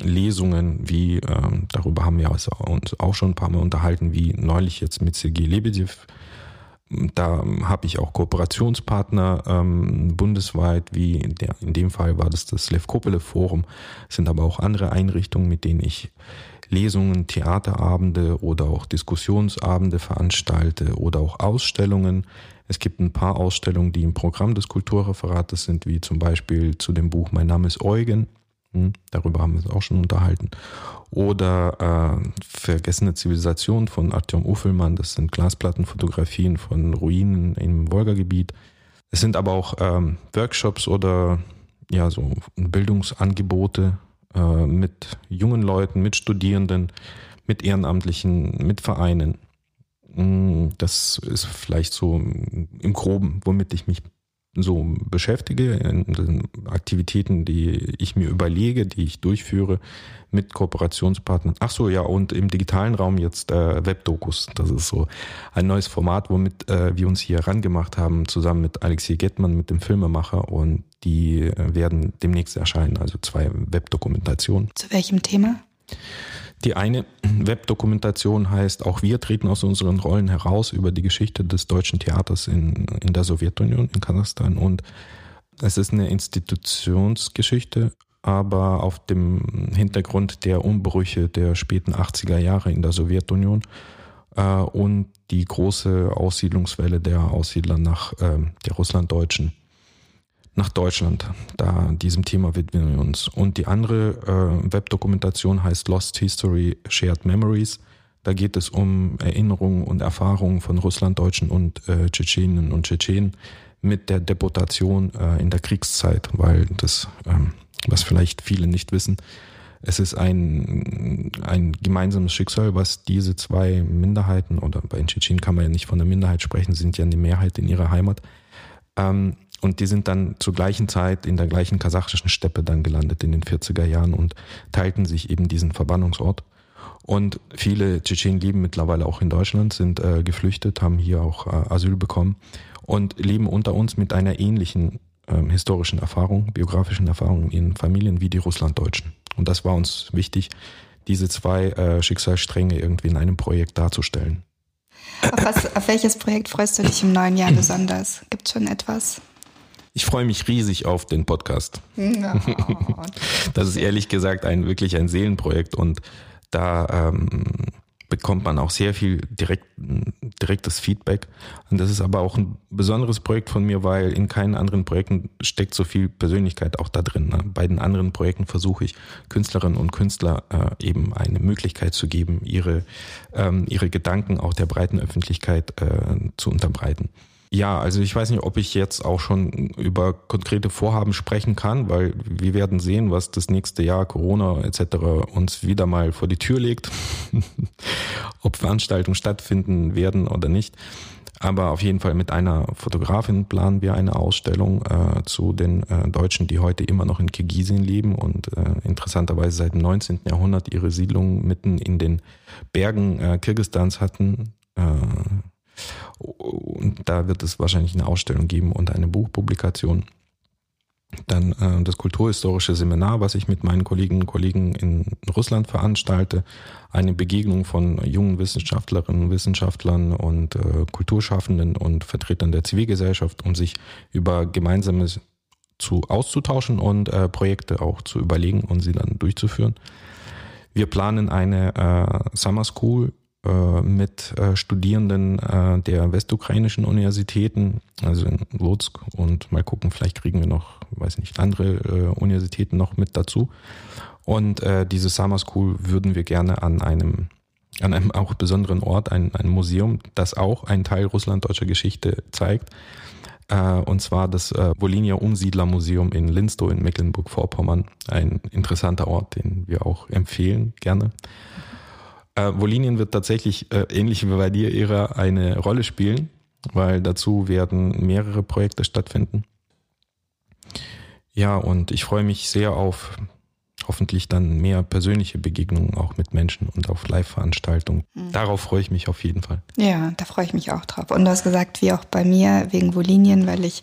Lesungen, wie ähm, darüber haben wir uns auch schon ein paar Mal unterhalten, wie neulich jetzt mit Sergei Lebedev. Da habe ich auch Kooperationspartner ähm, bundesweit, wie in, der, in dem Fall war das das Lev Kopele Forum. Es sind aber auch andere Einrichtungen, mit denen ich Lesungen, Theaterabende oder auch Diskussionsabende veranstalte oder auch Ausstellungen. Es gibt ein paar Ausstellungen, die im Programm des Kulturreferates sind, wie zum Beispiel zu dem Buch Mein Name ist Eugen. Hm, darüber haben wir uns auch schon unterhalten. Oder äh, Vergessene Zivilisation von Artyom Uffelmann. Das sind Glasplattenfotografien von Ruinen im Wolgagebiet. Es sind aber auch ähm, Workshops oder ja so Bildungsangebote äh, mit jungen Leuten, mit Studierenden, mit Ehrenamtlichen, mit Vereinen. Mm, das ist vielleicht so im Groben, womit ich mich so beschäftige, in den Aktivitäten, die ich mir überlege, die ich durchführe mit Kooperationspartnern. Ach so, ja, und im digitalen Raum jetzt äh, Webdokus. Das ist so ein neues Format, womit äh, wir uns hier rangemacht haben, zusammen mit Alexei Gettmann, mit dem Filmemacher. Und die äh, werden demnächst erscheinen, also zwei Webdokumentationen. Zu welchem Thema? Die eine Webdokumentation heißt, auch wir treten aus unseren Rollen heraus über die Geschichte des deutschen Theaters in, in der Sowjetunion, in Kasachstan. Und es ist eine Institutionsgeschichte, aber auf dem Hintergrund der Umbrüche der späten 80er Jahre in der Sowjetunion äh, und die große Aussiedlungswelle der Aussiedler nach äh, der Russlanddeutschen nach Deutschland. Da diesem Thema widmen wir uns. Und die andere äh, Webdokumentation heißt Lost History Shared Memories. Da geht es um Erinnerungen und Erfahrungen von Russlanddeutschen und äh, Tschetschenen und Tschetschenen mit der Deportation äh, in der Kriegszeit, weil das, ähm, was vielleicht viele nicht wissen, es ist ein, ein gemeinsames Schicksal, was diese zwei Minderheiten, oder bei Tschetschenen kann man ja nicht von der Minderheit sprechen, sind ja eine Mehrheit in ihrer Heimat, ähm, und die sind dann zur gleichen Zeit in der gleichen kasachischen Steppe dann gelandet in den 40er Jahren und teilten sich eben diesen Verbannungsort. Und viele Tschetschenen leben mittlerweile auch in Deutschland, sind äh, geflüchtet, haben hier auch äh, Asyl bekommen und leben unter uns mit einer ähnlichen ähm, historischen Erfahrung, biografischen Erfahrung in Familien wie die Russlanddeutschen. Und das war uns wichtig, diese zwei äh, Schicksalsstränge irgendwie in einem Projekt darzustellen. Auf, was, auf welches Projekt freust du dich im neuen Jahr besonders? Gibt es schon etwas? Ich freue mich riesig auf den Podcast. No. das ist ehrlich gesagt ein wirklich ein Seelenprojekt und da ähm, bekommt man auch sehr viel direkt, direktes Feedback. Und das ist aber auch ein besonderes Projekt von mir, weil in keinen anderen Projekten steckt so viel Persönlichkeit auch da drin. Ne? Bei den anderen Projekten versuche ich Künstlerinnen und Künstler äh, eben eine Möglichkeit zu geben, ihre, ähm, ihre Gedanken auch der breiten Öffentlichkeit äh, zu unterbreiten. Ja, also ich weiß nicht, ob ich jetzt auch schon über konkrete Vorhaben sprechen kann, weil wir werden sehen, was das nächste Jahr Corona etc. uns wieder mal vor die Tür legt, ob Veranstaltungen stattfinden werden oder nicht. Aber auf jeden Fall mit einer Fotografin planen wir eine Ausstellung äh, zu den äh, Deutschen, die heute immer noch in Kirgisien leben und äh, interessanterweise seit dem 19. Jahrhundert ihre Siedlung mitten in den Bergen äh, Kirgistans hatten. Und da wird es wahrscheinlich eine Ausstellung geben und eine Buchpublikation. Dann äh, das kulturhistorische Seminar, was ich mit meinen Kolleginnen und Kollegen in Russland veranstalte. Eine Begegnung von jungen Wissenschaftlerinnen, Wissenschaftlern und äh, Kulturschaffenden und Vertretern der Zivilgesellschaft, um sich über Gemeinsames zu auszutauschen und äh, Projekte auch zu überlegen und sie dann durchzuführen. Wir planen eine äh, Summer School mit äh, Studierenden äh, der westukrainischen Universitäten, also in Lutsk und mal gucken, vielleicht kriegen wir noch, weiß nicht, andere äh, Universitäten noch mit dazu. Und äh, diese Summer School würden wir gerne an einem an einem auch besonderen Ort, ein, ein Museum, das auch einen Teil russlanddeutscher Geschichte zeigt, äh, und zwar das äh, Volinia Umsiedlermuseum in Linstow in Mecklenburg-Vorpommern. Ein interessanter Ort, den wir auch empfehlen gerne. Äh, Volinien wird tatsächlich äh, ähnlich wie bei dir, Ära, eine Rolle spielen, weil dazu werden mehrere Projekte stattfinden. Ja, und ich freue mich sehr auf hoffentlich dann mehr persönliche Begegnungen auch mit Menschen und auf Live-Veranstaltungen. Mhm. Darauf freue ich mich auf jeden Fall. Ja, da freue ich mich auch drauf. Und du hast gesagt, wie auch bei mir, wegen Volinien, weil ich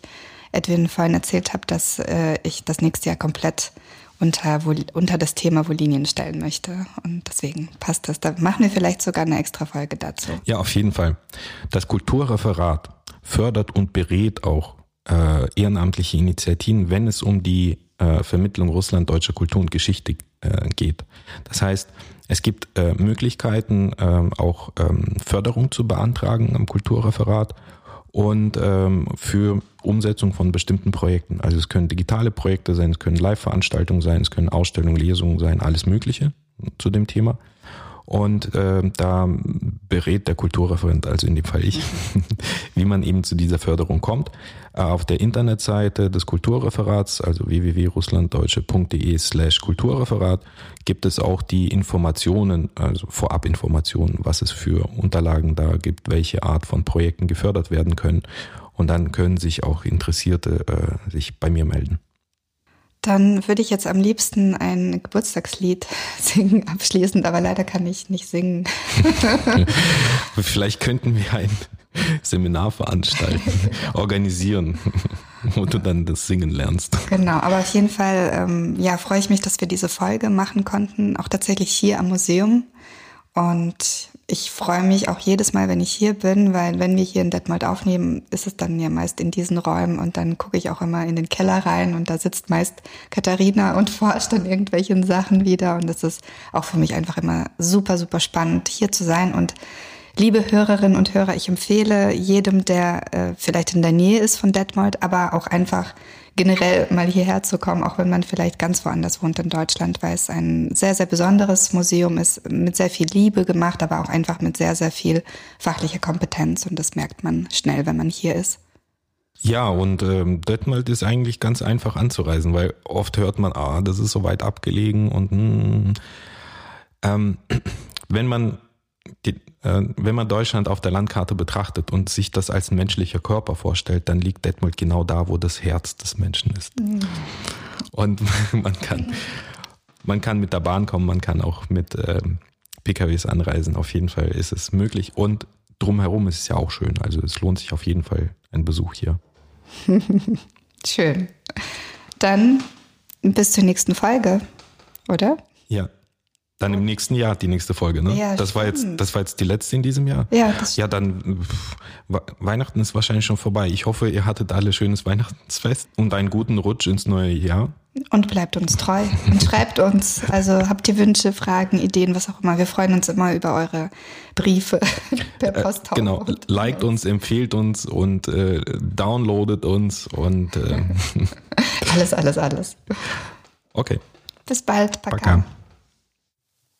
Edwin vorhin erzählt habe, dass äh, ich das nächste Jahr komplett unter, unter das Thema Volinien stellen möchte. Und deswegen passt das. Da machen wir vielleicht sogar eine extra Folge dazu. Ja, auf jeden Fall. Das Kulturreferat fördert und berät auch äh, ehrenamtliche Initiativen, wenn es um die äh, Vermittlung russlanddeutscher Kultur und Geschichte äh, geht. Das heißt, es gibt äh, Möglichkeiten, äh, auch ähm, Förderung zu beantragen am Kulturreferat und ähm, für Umsetzung von bestimmten Projekten. Also es können digitale Projekte sein, es können Live-Veranstaltungen sein, es können Ausstellungen, Lesungen sein, alles Mögliche zu dem Thema. Und äh, da berät der Kulturreferent, also in dem Fall ich, wie man eben zu dieser Förderung kommt. Auf der Internetseite des Kulturreferats, also www.russlanddeutsche.de slash Kulturreferat, gibt es auch die Informationen, also Vorabinformationen, was es für Unterlagen da gibt, welche Art von Projekten gefördert werden können Und dann können sich auch Interessierte äh, sich bei mir melden. Dann würde ich jetzt am liebsten ein Geburtstagslied singen, abschließend, aber leider kann ich nicht singen. Vielleicht könnten wir ein Seminar veranstalten, organisieren, wo du dann das Singen lernst. Genau, aber auf jeden Fall ähm, ja, freue ich mich, dass wir diese Folge machen konnten, auch tatsächlich hier am Museum. Und ich freue mich auch jedes Mal, wenn ich hier bin, weil wenn wir hier in Detmold aufnehmen, ist es dann ja meist in diesen Räumen und dann gucke ich auch immer in den Keller rein und da sitzt meist Katharina und forscht an irgendwelchen Sachen wieder und es ist auch für mich einfach immer super, super spannend, hier zu sein und Liebe Hörerinnen und Hörer, ich empfehle jedem, der äh, vielleicht in der Nähe ist von Detmold, aber auch einfach generell mal hierher zu kommen, auch wenn man vielleicht ganz woanders wohnt in Deutschland, weil es ein sehr, sehr besonderes Museum ist, mit sehr viel Liebe gemacht, aber auch einfach mit sehr, sehr viel fachlicher Kompetenz. Und das merkt man schnell, wenn man hier ist. Ja, und ähm, Detmold ist eigentlich ganz einfach anzureisen, weil oft hört man, ah, das ist so weit abgelegen und mm, ähm, wenn man die, äh, wenn man Deutschland auf der Landkarte betrachtet und sich das als menschlicher Körper vorstellt, dann liegt Detmold genau da, wo das Herz des Menschen ist. Mhm. Und man kann, man kann mit der Bahn kommen, man kann auch mit ähm, PKWs anreisen. Auf jeden Fall ist es möglich. Und drumherum ist es ja auch schön. Also es lohnt sich auf jeden Fall ein Besuch hier. schön. Dann bis zur nächsten Folge, oder? Ja. Dann im nächsten Jahr die nächste Folge, ne? Ja, das war jetzt, das war jetzt die letzte in diesem Jahr. Ja, das ja, dann pff, Weihnachten ist wahrscheinlich schon vorbei. Ich hoffe, ihr hattet alle schönes Weihnachtsfest und einen guten Rutsch ins neue Jahr. Und bleibt uns treu und schreibt uns. Also habt ihr Wünsche, Fragen, Ideen, was auch immer. Wir freuen uns immer über eure Briefe per Post. Äh, genau, liked uns, empfehlt uns und äh, downloadet uns und äh, alles, alles, alles. Okay. Bis bald. Paka. Paka.